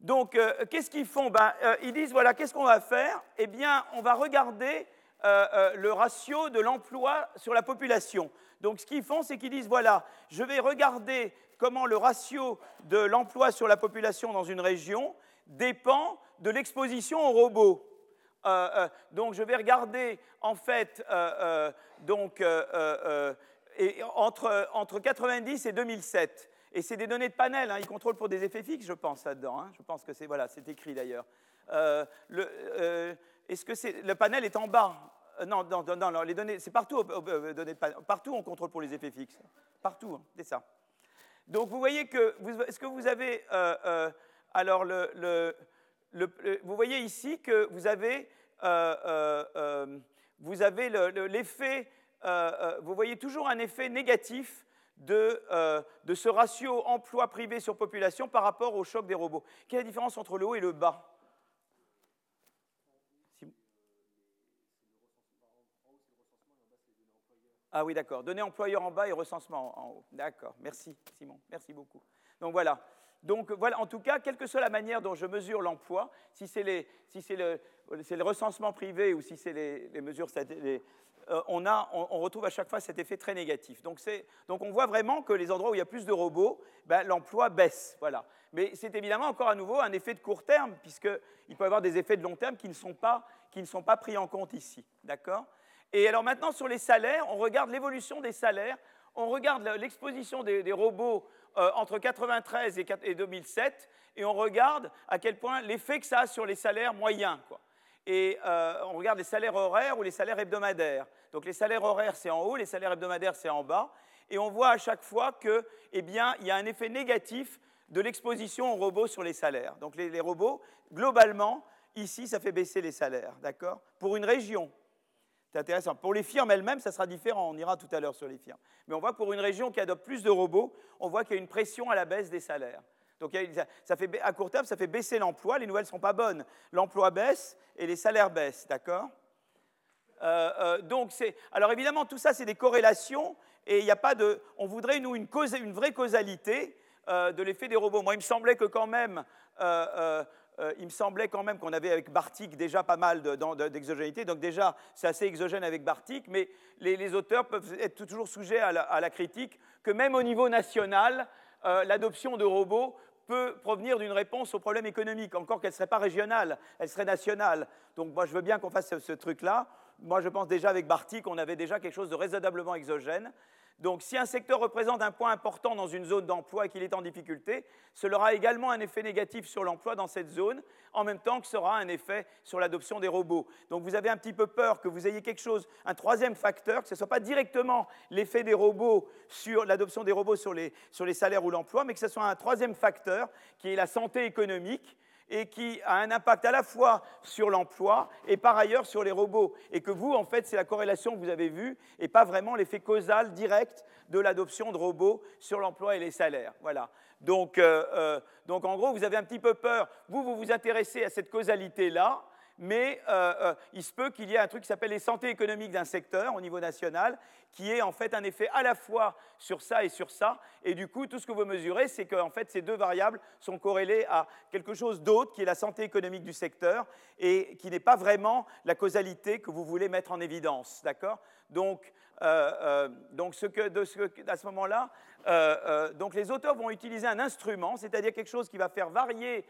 Donc, euh, qu'est-ce qu'ils font? Ben, euh, Ils disent, voilà, qu'est-ce qu'on va faire? Eh bien, on va regarder euh, le ratio de l'emploi sur la population. Donc, ce qu'ils font, c'est qu'ils disent, voilà, je vais regarder comment le ratio de l'emploi sur la population dans une région dépend de l'exposition aux robots. Euh, euh, donc je vais regarder en fait euh, donc, entre, entre 90 et 2007. Et c'est des données de panel, hein, ils contrôlent pour des effets fixes, je pense, là-dedans. Hein. Je pense que c'est voilà, écrit d'ailleurs. Est-ce que c'est, le panel est en bas? Non, non, non, les données, c'est partout, données partout on contrôle pour les effets fixes. Partout, hein, c'est ça. Donc vous voyez que, est-ce que vous avez, alors le vous voyez ici que vous avez, euh, euh, euh, vous avez l'effet, vous voyez toujours un effet négatif de, de, ce ratio emploi privé sur population par rapport au choc des robots. Quelle est la différence entre le haut et le bas? Ah oui, d'accord. Données employeurs en bas et recensement en haut. D'accord. Merci, Simon. Merci beaucoup. Donc voilà. Donc voilà, en tout cas, quelle que soit la manière dont je mesure l'emploi, si c'est le, recensement privé ou si c'est les, mesures, euh, on, retrouve à chaque fois cet effet très négatif. Donc, on voit vraiment que les endroits où il y a plus de robots, ben, l'emploi baisse. Voilà. Mais c'est évidemment encore à nouveau un effet de court terme, puisqu'il peut y avoir des effets de long terme qui ne sont pas, qui ne sont pas pris en compte ici. D'accord? Et alors maintenant, sur les salaires, on regarde l'évolution des salaires, on regarde l'exposition des robots euh, entre 1993 et 2007 et on regarde à quel point l'effet que ça a sur les salaires moyens. Et euh, on regarde les salaires horaires ou les salaires hebdomadaires. Donc les salaires horaires, c'est en haut, les salaires hebdomadaires, c'est en bas. Et on voit à chaque fois qu'il eh bien, y a un effet négatif de l'exposition aux robots sur les salaires. Donc les, les robots, globalement, ici, ça fait baisser les salaires, d'accord? Pour une région. C'est intéressant. Pour les firmes elles-mêmes, ça sera différent. On ira tout à l'heure sur les firmes. Mais on voit que pour une région qui adopte plus de robots, on voit qu'il y a une pression à la baisse des salaires. Donc ça fait, à court terme, ça fait baisser l'emploi, les nouvelles ne sont pas bonnes. L'emploi baisse et les salaires baissent, d'accord? Euh, euh, alors évidemment, tout ça, c'est des corrélations, et il n'y a pas de, on voudrait, nous, une, une vraie causalité euh, de l'effet des robots. Moi, il me semblait que quand même, il me semblait quand même qu'on avait avec Bartik déjà pas mal d'exogénité, donc déjà, c'est assez exogène avec Bartik, mais les, auteurs peuvent être toujours sujets à la, critique, que même au niveau national, l'adoption de robots peut provenir d'une réponse au problème économique, encore qu'elle ne serait pas régionale, elle serait nationale. Donc moi, je veux bien qu'on fasse ce, truc-là. Moi, je pense déjà avec Barty qu'on avait déjà quelque chose de raisonnablement exogène. Donc si un secteur représente un point important dans une zone d'emploi et qu'il est en difficulté, cela aura également un effet négatif sur l'emploi dans cette zone, en même temps que ce sera un effet sur l'adoption des robots. Donc vous avez un petit peu peur que vous ayez quelque chose, un troisième facteur, que ce ne soit pas directement l'effet des robots sur l'adoption des robots sur les, sur les salaires ou l'emploi, mais que ce soit un troisième facteur qui est la santé économique et qui a un impact à la fois sur l'emploi et par ailleurs sur les robots. Et que vous, en fait, c'est la corrélation que vous avez vue et pas vraiment l'effet causal direct de l'adoption de robots sur l'emploi et les salaires. Voilà. Donc, euh, euh, donc, en gros, vous avez un petit peu peur. Vous, vous vous intéressez à cette causalité-là mais euh, euh, il se peut qu'il y ait un truc qui s'appelle les santé économiques d'un secteur au niveau national, qui ait en fait un effet à la fois sur ça et sur ça, et du coup, tout ce que vous mesurez, c'est que en fait, ces deux variables sont corrélées à quelque chose d'autre, qui est la santé économique du secteur, et qui n'est pas vraiment la causalité que vous voulez mettre en évidence, d'accord? Donc, euh, donc ce que, de ce à ce moment-là, donc les auteurs vont utiliser un instrument, c'est-à-dire quelque chose qui va faire varier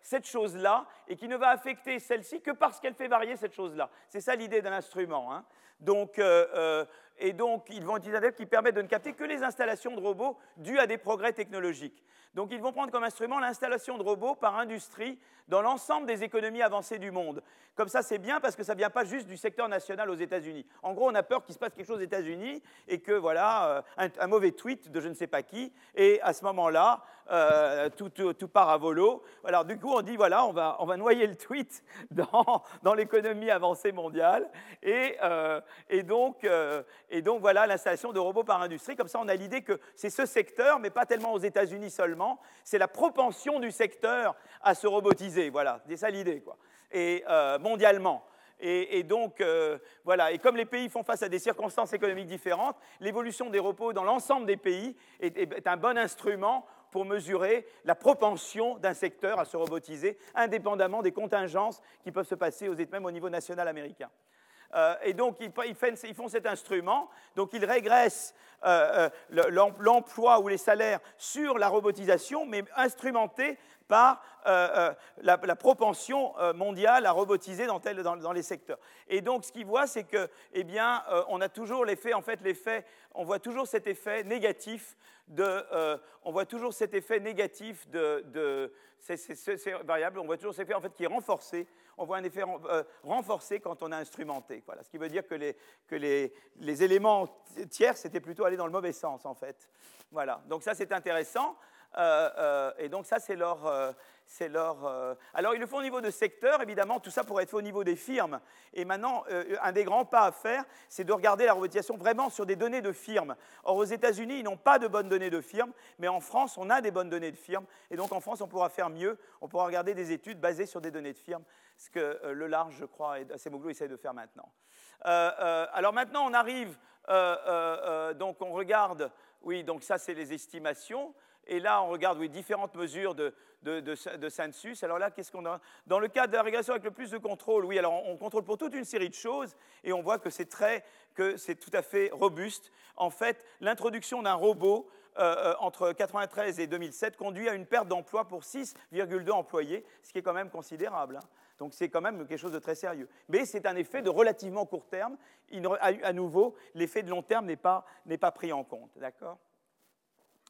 cette chose-là et qui ne va affecter celle-ci que parce qu'elle fait varier cette chose-là. C'est ça l'idée d'un instrument. Hein. Donc, euh, euh, et donc, ils vont utiliser un qui permet de ne capter que les installations de robots dues à des progrès technologiques. Donc, ils vont prendre comme instrument l'installation de robots par industrie dans l'ensemble des économies avancées du monde. Comme ça, c'est bien parce que ça ne vient pas juste du secteur national aux États-Unis. En gros, on a peur qu'il se passe quelque chose aux États-Unis et que, voilà, euh, un, mauvais tweet de je ne sais pas qui, et à ce moment-là, euh, tout, part à volo. Alors, du coup, on dit, voilà, on va, noyer le tweet dans, l'économie avancée mondiale. Et, euh, donc, et donc, voilà l'installation de robots par industrie. Comme ça, on a l'idée que c'est ce secteur, mais pas tellement aux États-Unis seulement, c'est la propension du secteur à se robotiser. Voilà, c'est ça l'idée, quoi. Et euh, mondialement. Et, donc, euh, voilà. Et comme les pays font face à des circonstances économiques différentes, l'évolution des robots dans l'ensemble des pays est, un bon instrument pour mesurer la propension d'un secteur à se robotiser, indépendamment des contingences qui peuvent se passer aux, même au niveau national américain. Euh, et donc, ils, font cet instrument, donc ils régressent euh, euh, l'emploi ou les salaires sur la robotisation, mais instrumentés par la, propension mondiale à robotiser dans, les secteurs. Et donc, ce qu'ils voient, c'est que, eh bien, on a toujours l'effet, en fait, l'effet, on voit toujours cet effet négatif de, on voit toujours cet effet négatif de, ces, variables, on voit toujours cet effet, en fait, qui est renforcé on voit un effet euh, renforcé quand on a instrumenté. Voilà. Ce qui veut dire que les, que les, les éléments tiers, c'était plutôt aller dans le mauvais sens, en fait. Voilà. Donc ça, c'est intéressant. Euh, euh, et donc ça, c'est leur... c'est leur Alors, ils le font au niveau de secteur, évidemment, tout ça pourrait être fait au niveau des firmes. Et maintenant, un des grands pas à faire, c'est de regarder la robotisation vraiment sur des données de firmes. Or, aux États-Unis, ils n'ont pas de bonnes données de firmes, mais en France, on a des bonnes données de firmes. Et donc, en France, on pourra faire mieux. On pourra regarder des études basées sur des données de firmes ce que euh, le large, je crois, et Acemoglu essaie de faire maintenant. Euh, euh, alors maintenant, on arrive, donc on regarde, oui, donc ça c'est les estimations, et là on regarde, oui, différentes mesures de, de, de, census. Alors là, qu'est-ce qu'on a? Dans le cas de la régression avec le plus de contrôle, oui, alors on contrôle pour toute une série de choses, et on voit que c'est très, que c'est tout à fait robuste. En fait, l'introduction d'un robot entre 1993 et 2007 conduit à une perte d'emploi pour 6,2 employés, ce qui est quand même considérable. Hein. Donc c'est quand même quelque chose de très sérieux. Mais c'est un effet de relativement court terme. à nouveau, l'effet de long terme n'est pas, pas, pris en compte. D'accord?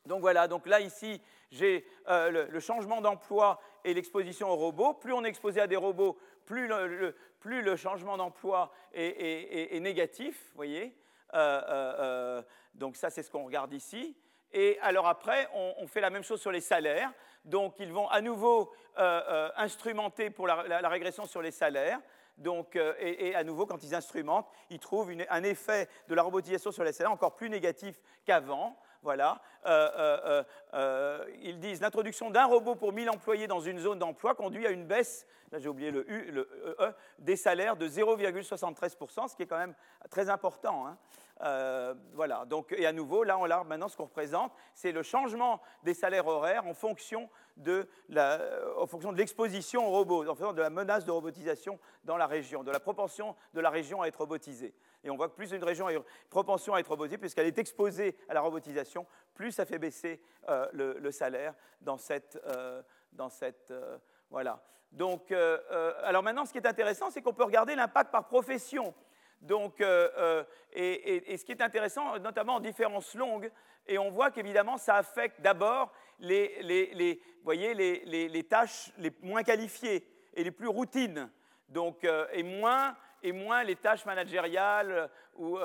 Donc voilà, donc là ici, j'ai euh, le, changement d'emploi et l'exposition aux robots. Plus on est exposé à des robots, plus le, changement d'emploi est, négatif, vous voyez. Euh, euh, donc ça, c'est ce qu'on regarde ici. Et alors après, on, fait la même chose sur les salaires. Donc ils vont à nouveau instrumenter pour la, régression sur les salaires. Donc, et, à nouveau, quand ils instrumentent, ils trouvent un effet de la robotisation sur les salaires encore plus négatif qu'avant. Voilà. ils disent l'introduction d'un robot pour 1000 employés dans une zone d'emploi conduit à une baisse, là j'ai oublié le U, le E, des salaires de 0,73%, ce qui est quand même très important. Hein. Euh, voilà, donc, et à nouveau, là, on a maintenant ce qu'on représente, c'est le changement des salaires horaires en fonction de l'exposition aux robots, en fonction de la menace de robotisation dans la région, de la propension de la région à être robotisée. Et on voit que plus une région a une propension à être robotisée, puisqu'elle est exposée à la robotisation, plus ça fait baisser euh, le, salaire dans cette... Euh, dans cette voilà. Donc, alors maintenant, ce qui est intéressant, c'est qu'on peut regarder l'impact par profession. Donc, euh, euh, et, ce qui est intéressant, notamment en différence longue, et on voit qu'évidemment, ça affecte d'abord les, voyez, les, tâches les moins qualifiées et les plus routines, donc, euh, et, moins, et moins les tâches managériales, ou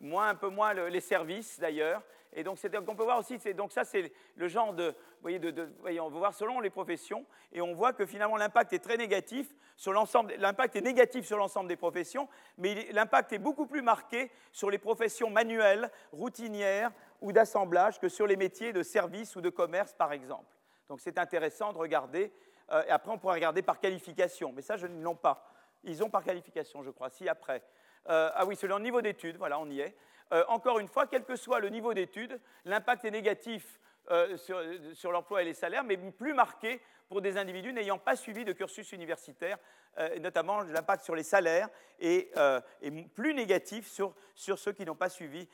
moins, un peu moins les services d'ailleurs. Et donc, on peut voir aussi, donc ça, c'est le genre de, voyez, de, on va voir selon les professions, et on voit que finalement l'impact est très négatif sur l'ensemble, l'impact est négatif sur l'ensemble des professions, mais l'impact est beaucoup plus marqué sur les professions manuelles, routinières ou d'assemblage que sur les métiers de service ou de commerce, par exemple. Donc, c'est intéressant de regarder. Euh, et après, on pourra regarder par qualification, mais ça, je ne l'ai pas. Ils ont par qualification, je crois. Si après. Euh, ah oui, selon le niveau d'études, voilà, on y est. Euh, encore une fois, quel que soit le niveau d'études, l'impact est négatif euh, sur, l'emploi et les salaires, mais plus marqué pour des individus n'ayant pas suivi de cursus universitaire, notamment l'impact sur les salaires est, plus négatif sur, ceux qui n'ont pas suivi,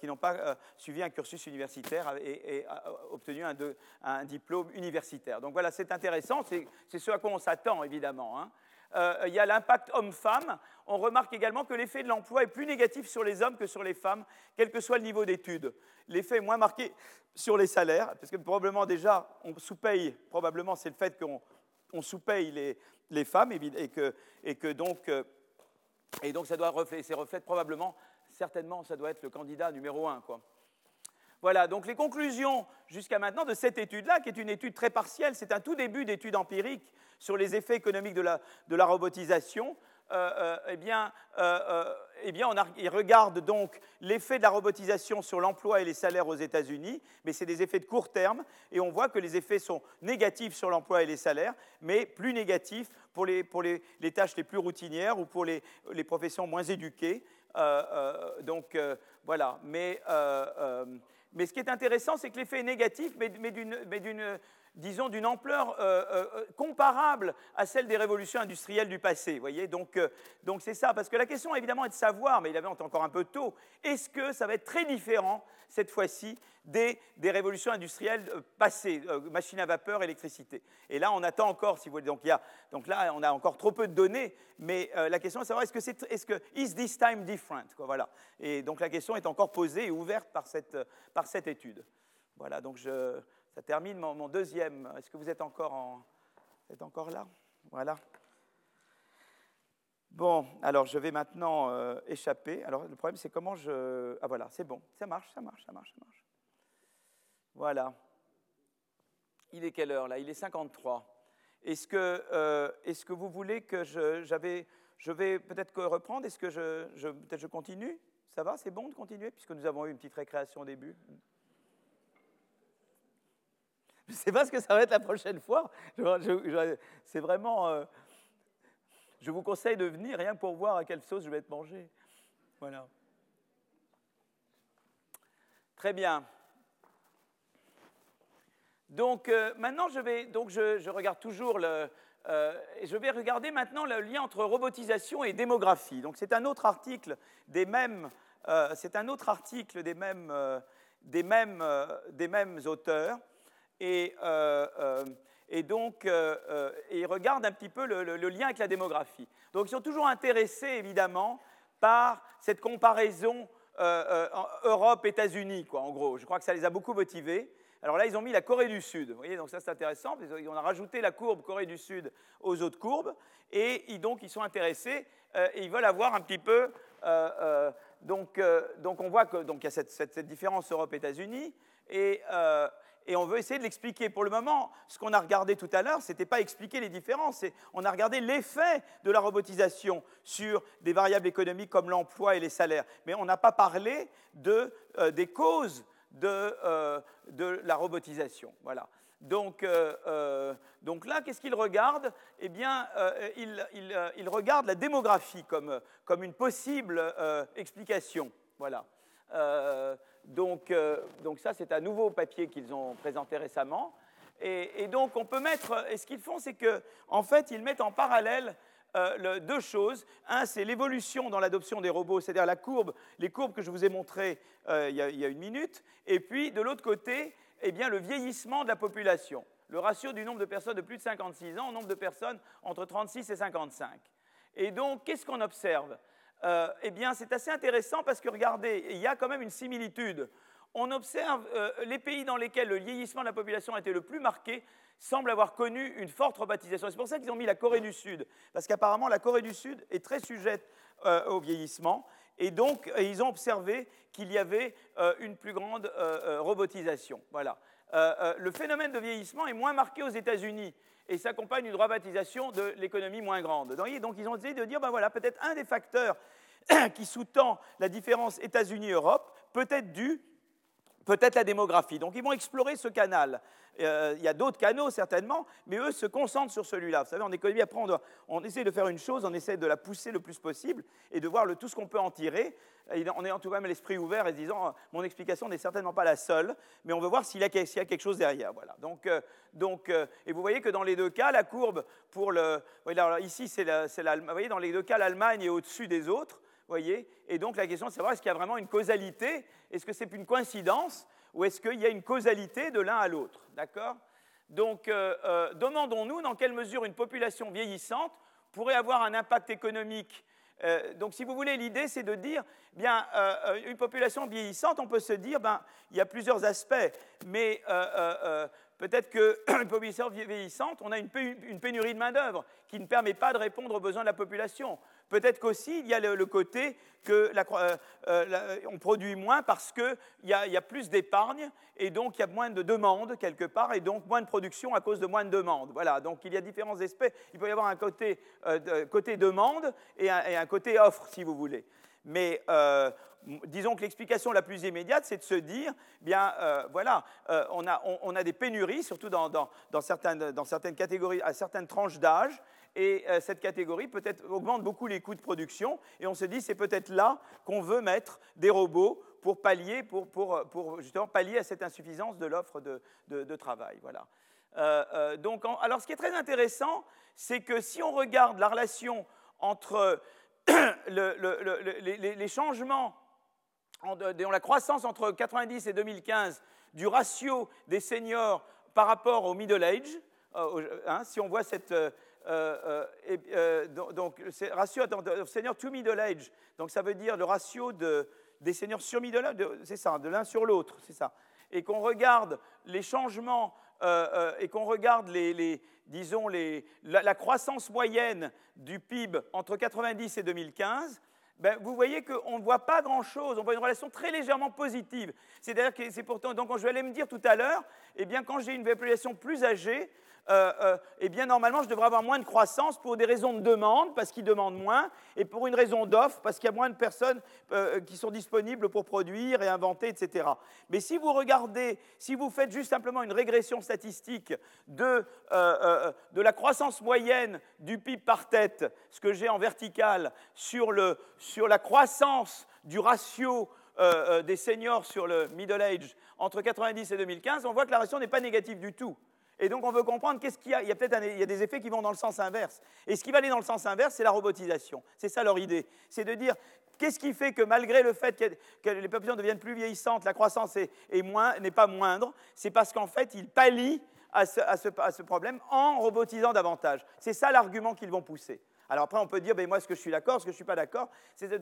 qui n'ont pas suivi un cursus universitaire et, obtenu un, diplôme universitaire. Donc voilà, c'est intéressant, c'est ce à quoi on s'attend évidemment. Hein. Euh, il y a l'impact homme-femme. On remarque également que l'effet de l'emploi est plus négatif sur les hommes que sur les femmes, quel que soit le niveau d'études. L'effet est moins marqué sur les salaires, parce que probablement déjà, on sous-paye, probablement c'est le fait qu'on sous-paye les, femmes, et que, donc, euh, et donc ça doit refléter, reflète probablement, certainement, ça doit être le candidat numéro un. Quoi. Voilà, donc les conclusions jusqu'à maintenant de cette étude-là, qui est une étude très partielle, c'est un tout début d'étude empirique sur les effets économiques de la, robotisation, euh, euh, eh bien, euh, eh bien on regarde donc l'effet de la robotisation sur l'emploi et les salaires aux États-Unis, mais c'est des effets de court terme, et on voit que les effets sont négatifs sur l'emploi et les salaires, mais plus négatifs pour les, tâches les plus routinières ou pour les professions moins éduquées. donc voilà, mais mais ce qui est intéressant, c'est que l'effet est négatif, mais, d'une disons, d'une ampleur euh, euh, euh, comparable à celle des révolutions industrielles du passé. Voyez donc, donc c'est ça, parce que la question évidemment est de savoir, mais il avait encore un peu tôt, est-ce que ça va être très différent cette fois-ci des, des, révolutions industrielles passées, machines à vapeur, électricité. Et là, on attend encore, si vous voulez. Donc, y a, donc là, on a encore trop peu de données, mais la question est de savoir est-ce que c'est, est-ce is this time different Voilà. Et donc la question est encore posée et ouverte par cette, par cette étude. Voilà. Donc je ça termine mon, deuxième. Est-ce que vous êtes encore, là? Voilà. Bon, alors je vais maintenant euh, échapper. Alors le problème, c'est comment je. Ah voilà, c'est bon, ça marche, ça marche, ça marche, ça marche. Voilà. Il est quelle heure là? Il est 53. Est-ce que, euh, est que vous voulez que je. J'avais, je vais peut-être reprendre? Est-ce que je peut-être je continue? Ça va? C'est bon de continuer? Puisque nous avons eu une petite récréation au début je ne sais pas ce que ça va être la prochaine fois. C'est vraiment. Euh, je vous conseille de venir rien pour voir à quelle sauce je vais être mangé. Voilà. Très bien. Donc euh, maintenant, je vais. Donc je, regarde toujours le. Euh, je vais regarder maintenant le lien entre robotisation et démographie. Donc c'est un autre article des mêmes. c'est un autre article des mêmes, des mêmes, des mêmes auteurs. Euh, euh, et, donc, euh, ils regardent un petit peu le, lien avec la démographie. Donc, ils sont toujours intéressés, évidemment, par cette comparaison Europe-États-Unis, quoi, en gros. Je crois que ça les a beaucoup motivés. Alors là, ils ont mis la Corée du Sud. Vous voyez, donc ça c'est intéressant. On a rajouté la courbe Corée du Sud aux autres courbes. Et donc, ils sont intéressés et ils veulent avoir un petit peu. donc, donc, on voit qu'il y a cette, cette différence Europe-États-Unis. Et, et on veut essayer de l'expliquer. Pour le moment, ce qu'on a regardé tout à l'heure, ce n'était pas expliquer les différences, on a regardé l'effet de la robotisation sur des variables économiques comme l'emploi et les salaires. Mais on n'a pas parlé de, euh, des causes de, de la robotisation. Voilà. Donc, donc là, qu'est-ce qu'il regarde? Eh bien, il, regarde la démographie comme, comme une possible explication. Voilà. Donc, donc ça, c'est un nouveau papier qu'ils ont présenté récemment. Et, donc, on peut mettre. Et ce qu'ils font, c'est qu'en en fait, ils mettent en parallèle euh, deux choses. Un, c'est l'évolution dans l'adoption des robots, c'est-à-dire la courbe, les courbes que je vous ai montrées euh, il, y a, une minute. Et puis, de l'autre côté, eh bien, le vieillissement de la population. Le ratio du nombre de personnes de plus de 56 ans au nombre de personnes entre 36 et 55. Et donc, qu'est-ce qu'on observe? Euh, Eh bien, c'est assez intéressant parce que, regardez, il y a quand même une similitude on observe euh, les pays dans lesquels le vieillissement de la population a été le plus marqué semblent avoir connu une forte robotisation. C'est pour ça qu'ils ont mis la Corée du Sud, parce qu'apparemment la Corée du Sud est très sujette euh, au vieillissement, et donc ils ont observé qu'il y avait une plus grande robotisation. Voilà. le phénomène de vieillissement est moins marqué aux États-Unis et s'accompagne d'une robotisation de l'économie moins grande. Donc, ils ont essayé de dire, ben voilà, peut-être un des facteurs qui sous-tend la différence États-Unis-Europe peut être dû peut-être la démographie. Donc ils vont explorer ce canal. Euh, il y a d'autres canaux certainement, mais eux se concentrent sur celui-là. Vous savez, en économie, après, on, essaie de faire une chose, on essaie de la pousser le plus possible et de voir tout ce qu'on peut en tirer. en tout cas l'esprit ouvert et se disant, euh, mon explication n'est certainement pas la seule, mais on veut voir s'il y, a quelque chose derrière. Voilà. Donc, euh, donc et vous voyez que dans les deux cas, la courbe pour le... ici, c'est l'Allemagne. Vous voyez, dans les deux cas, l'Allemagne est au-dessus des autres Et donc la question, c'est de savoir est-ce qu'il y a vraiment une causalité? Est-ce que c'est une coïncidence? Ou est-ce qu'il y a une causalité de l'un à l'autre? D'accord? Donc euh, euh, demandons-nous dans quelle mesure une population vieillissante pourrait avoir un impact économique euh, donc, si vous voulez, l'idée, c'est de dire, bien, une population vieillissante, on peut se dire, ben, il y a plusieurs aspects, mais peut-être qu'une population vieillissante, on a une, pénurie de main-d'œuvre qui ne permet pas de répondre aux besoins de la population. Peut-être qu'aussi, il y a le, côté qu'on euh, euh, produit moins parce qu'il y, y, a plus d'épargne et donc il y a moins de demandes quelque part et donc moins de production à cause de moins de demandes. Voilà, donc il y a différents aspects. Il peut y avoir un côté, euh, côté demande et un, côté offre, si vous voulez. Mais disons que l'explication la plus immédiate, c'est de se dire, bien voilà, on a, on, a, des pénuries, surtout dans, dans, dans, certaines, dans certaines catégories, à certaines tranches d'âge, et euh, cette catégorie peut-être augmente beaucoup les coûts de production, et on se dit c'est peut-être là qu'on veut mettre des robots pour pallier, pour, pour, pour justement pallier à cette insuffisance de l'offre de, de, travail. Voilà. Euh, euh, donc, alors ce qui est très intéressant, c'est que si on regarde la relation entre le, les, les, changements, en, la croissance entre 90 et 2015 du ratio des seniors par rapport au middle age, hein, si on voit cette, euh, euh, euh, donc, ratio senior to middle age, donc ça veut dire le ratio de, des seniors sur middle age, c'est ça, de l'un sur l'autre, c'est ça. Et qu'on regarde les changements et qu'on regarde les, disons les, la, croissance moyenne du PIB entre 90 et 2015, ben, vous voyez qu'on ne voit pas grand-chose, on voit une relation très légèrement positive. C'est-à-dire que c'est pourtant, donc je vais aller me dire tout à l'heure, eh bien quand j'ai une population plus âgée, euh, euh, eh bien normalement je devrais avoir moins de croissance pour des raisons de demande, parce qu'ils demandent moins, et pour une raison d'offre, parce qu'il y a moins de personnes euh, qui sont disponibles pour produire et inventer, etc. Mais si vous regardez, si vous faites juste simplement une régression statistique de, de la croissance moyenne du PIB par tête, ce que j'ai en vertical, sur, le, sur la croissance du ratio des seniors sur le middle age entre 90 et 2015, on voit que la ratio n'est pas négative du tout. Et donc on veut comprendre qu'est-ce qu'il y a. Il y a peut-être des effets qui vont dans le sens inverse. Et ce qui va aller dans le sens inverse, c'est la robotisation. C'est ça leur idée. C'est de dire qu'est-ce qui fait que malgré le fait que, les populations deviennent plus vieillissantes, la croissance n'est pas moindre. C'est parce qu'en fait, ils pallient à ce problème en robotisant davantage. C'est ça l'argument qu'ils vont pousser. Alors après, on peut dire, ben moi, est-ce que je suis d'accord, est-ce que je ne suis pas d'accord?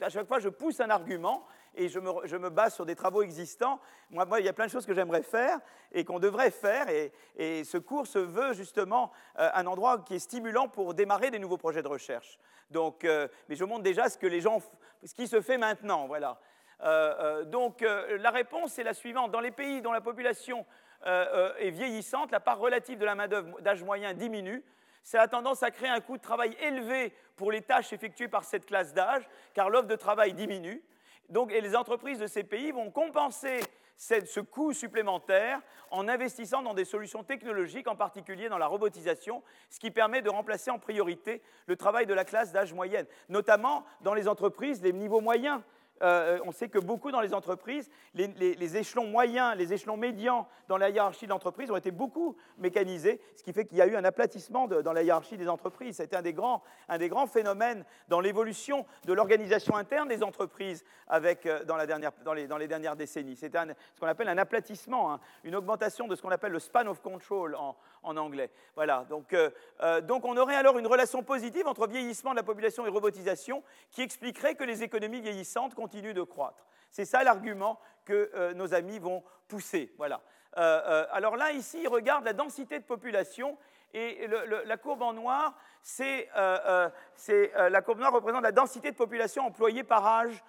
À chaque fois, je pousse un argument et je me, base sur des travaux existants. Moi, il y a plein de choses que j'aimerais faire et qu'on devrait faire. Et, ce cours se veut justement euh, un endroit qui est stimulant pour démarrer des nouveaux projets de recherche. Donc, euh, mais je montre déjà ce que les gens, ce qui se fait maintenant. Voilà. Euh, donc, la réponse est la suivante. Dans les pays dont la population est vieillissante, la part relative de la main-d'œuvre d'âge moyen diminue ça a tendance à créer un coût de travail élevé pour les tâches effectuées par cette classe d'âge, car l'offre de travail diminue. Donc, et les entreprises de ces pays vont compenser ce coût supplémentaire en investissant dans des solutions technologiques, en particulier dans la robotisation, ce qui permet de remplacer en priorité le travail de la classe d'âge moyenne, notamment dans les entreprises des niveaux moyens. Euh, on sait que beaucoup dans les entreprises, les, échelons moyens, les échelons médians dans la hiérarchie de l'entreprise ont été beaucoup mécanisés, ce qui fait qu'il y a eu un aplatissement dans la hiérarchie des entreprises. C'était un, des grands, un des grands phénomènes dans l'évolution de l'organisation interne des entreprises avec, euh, dans, la dernière, dans, les, dans, les, dernières décennies. C'était ce qu'on appelle un aplatissement, hein, une augmentation de ce qu'on appelle le span of control en, en anglais. Voilà, donc, euh, donc on aurait alors une relation positive entre vieillissement de la population et robotisation qui expliquerait que les économies vieillissantes continue de croître. C'est ça l'argument que euh, nos amis vont pousser. Voilà. Euh, euh, alors là, ici, ils regardent la densité de population et la courbe en noir, c'est la courbe noire représente la densité de population employée par âge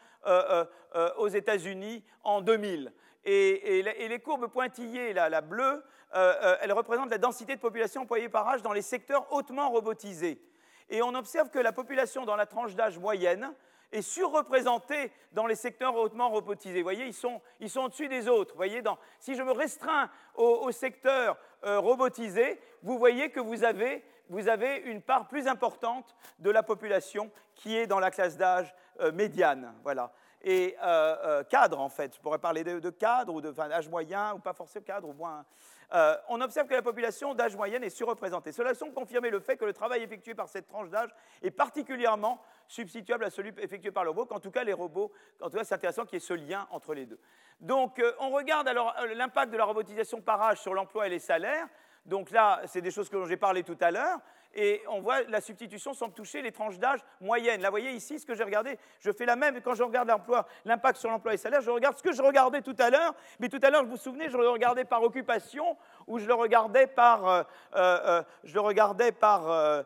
aux États-Unis en 2000. Et, les courbes pointillées, la bleue, elles représentent la densité de population employée par âge dans les secteurs hautement robotisés. Et on observe que la population dans la tranche d'âge moyenne, est surreprésenté dans les secteurs hautement robotisés. Vous voyez, ils sont, ils sont au-dessus des autres. Vous voyez, si je me restreins au, secteur euh, robotisé, vous voyez que vous avez, vous avez, une part plus importante de la population qui est dans la classe d'âge euh, médiane. Voilà. Et euh, cadre, en fait. Je pourrais parler de, cadre ou d'âge moyen, ou pas forcément cadre, ou moins. Euh, on observe que la population d'âge moyenne est surreprésentée. Cela semble confirmer le fait que le travail effectué par cette tranche d'âge est particulièrement substituable à celui effectué par le robot, qu'en tout cas les robots, en tout cas c'est intéressant qu'il y ait ce lien entre les deux. Donc euh, on regarde alors euh, l'impact de la robotisation par âge sur l'emploi et les salaires. Donc là, c'est des choses que j'ai parlé tout à l'heure et on voit la substitution semble toucher les tranches d'âge moyennes. Là, vous voyez ici ce que j'ai regardé, je fais la même quand je regarde l'emploi, l'impact sur l'emploi et salaire, je regarde ce que je regardais tout à l'heure, mais tout à l'heure, vous vous souvenez, je le regardais par occupation ou je le regardais par, euh, euh, euh, je le regardais par,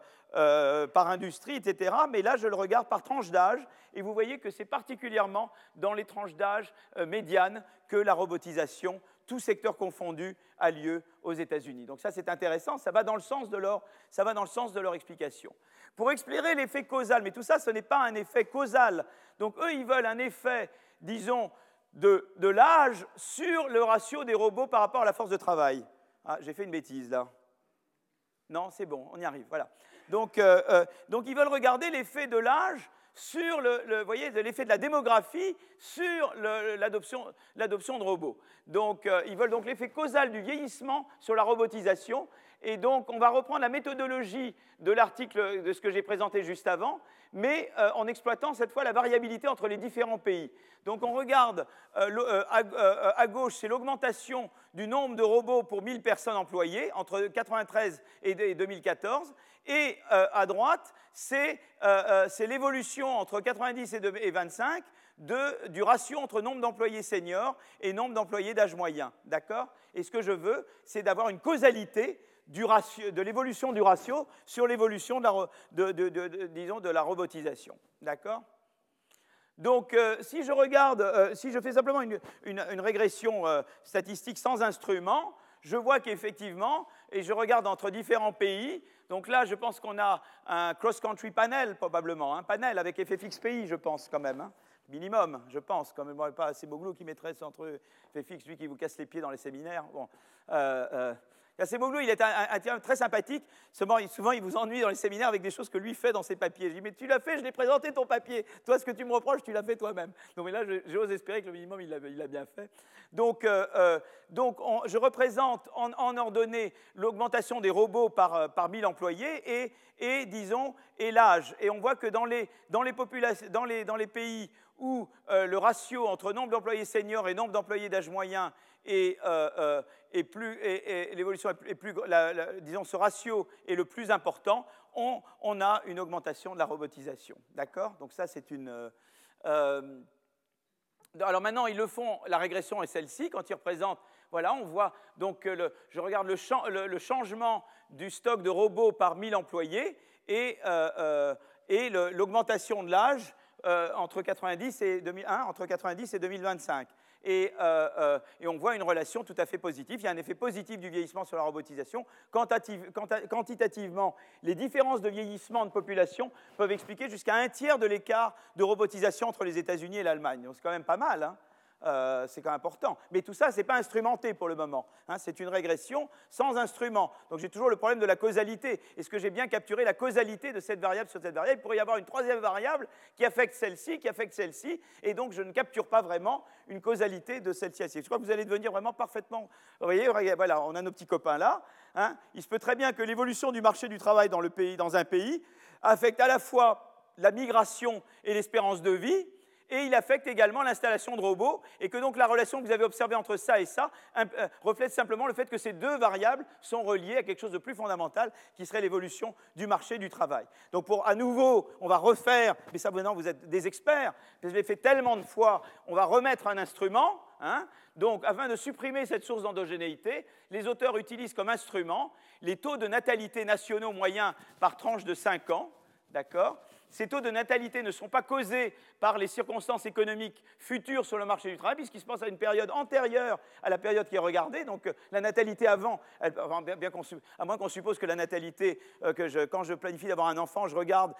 par industrie, etc. Mais là, je le regarde par tranche d'âge et vous voyez que c'est particulièrement dans les tranches d'âge médianes que la robotisation tout secteur confondu, a lieu aux États-Unis. Donc ça, c'est intéressant, ça va, dans le sens de leur, explication. Pour expliquer l'effet causal, mais tout ça, ce n'est pas un effet causal. Donc eux, ils veulent un effet, disons, de, l'âge sur le ratio des robots par rapport à la force de travail. Ah, j'ai fait une bêtise là. Non, c'est bon, on y arrive, voilà. Donc, euh, euh, donc ils veulent regarder l'effet de l'âge sur le, voyez, l'effet de la démographie sur l'adoption de robots. Donc, euh, ils veulent donc l'effet causal du vieillissement sur la robotisation. Et donc, on va reprendre la méthodologie de l'article de ce que j'ai présenté juste avant, mais euh, en exploitant cette fois la variabilité entre les différents pays. Donc, on regarde euh, à, gauche, c'est l'augmentation du nombre de robots pour 1000 personnes employées entre 1993 et 2014. Et à droite, euh, euh, c'est l'évolution entre 90 et 25 de, du ratio entre nombre d'employés seniors et nombre d'employés d'âge moyen. D'accord? Et ce que je veux, c'est d'avoir une causalité de l'évolution du ratio sur l'évolution de, de, disons, de la robotisation. D'accord? Donc, euh, si je regarde, si je fais simplement une, une, régression statistique sans instrument, je vois qu'effectivement, et je regarde entre différents pays, donc là, je pense qu'on a un cross-country panel, probablement, un panel avec effet fixe pays, je pense quand même. Hein. Minimum, je pense, quand même. Pas assez Boglou qui mettrait entre effet fixe, lui qui vous casse les pieds dans les séminaires. Bon, Boglou, il est un, type très sympathique. Souvent il, vous ennuie dans les séminaires avec des choses que lui fait dans ses papiers. Je dis, mais tu l'as fait, je l'ai présenté ton papier. Toi, ce que tu me reproches, tu l'as fait toi-même. Donc, mais là, j'ose espérer que le minimum, il l'a bien fait. Donc, euh, euh, je représente en, en ordonnée l'augmentation des robots par, euh, par 1000 employés et, disons, et l'âge. Et on voit que dans les pays où le ratio entre nombre d'employés seniors et nombre d'employés d'âge moyen est, plus, l'évolution est plus, disons, ce ratio est le plus important, on, a une augmentation de la robotisation. D'accord? Donc ça, c'est une... Euh, euh, alors maintenant, ils le font, la régression est celle-ci, quand ils représentent, voilà, on voit, donc je regarde le, changement du stock de robots par 1000 employés et, euh, et l'augmentation de l'âge entre, 90 et 2001, entre 90 et 2025. Et, et, on voit une relation tout à fait positive. Il y a un effet positif du vieillissement sur la robotisation. quantitativement, les différences de vieillissement de population peuvent expliquer jusqu'à un tiers de l'écart de robotisation entre les États-Unis et l'Allemagne. C'est quand même pas mal. Hein euh, c'est quand même important. Mais tout ça, ce n'est pas instrumenté pour le moment. Hein. c'est une régression sans instrument. Donc j'ai toujours le problème de la causalité. Est-ce que j'ai bien capturé la causalité de cette variable sur cette variable? Il pourrait y avoir une troisième variable qui affecte celle-ci, qui affecte celle-ci, et donc je ne capture pas vraiment une causalité de celle-ci. Je crois que vous allez devenir vraiment parfaitement... Vous voyez, voilà, on a nos petits copains là. Hein. Il se peut très bien que l'évolution du marché du travail dans, le pays, dans un pays affecte à la fois la migration et l'espérance de vie, et il affecte également l'installation de robots, et que donc la relation que vous avez observée entre ça et ça euh, reflète simplement le fait que ces deux variables sont reliées à quelque chose de plus fondamental, qui serait l'évolution du marché du travail. Donc pour à nouveau, on va refaire, mais ça maintenant vous êtes des experts, je l'ai fait tellement de fois, on va remettre un instrument, hein. donc afin de supprimer cette source d'endogénéité, les auteurs utilisent comme instrument les taux de natalité nationaux moyens par tranche de 5 ans, d'accord ces taux de natalité ne sont pas causés par les circonstances économiques futures sur le marché du travail, puisqu'ils se passent à une période antérieure à la période qui est regardée. Donc euh, la natalité avant, à moins qu'on suppose que la natalité, euh, quand je planifie d'avoir un enfant, je regarde,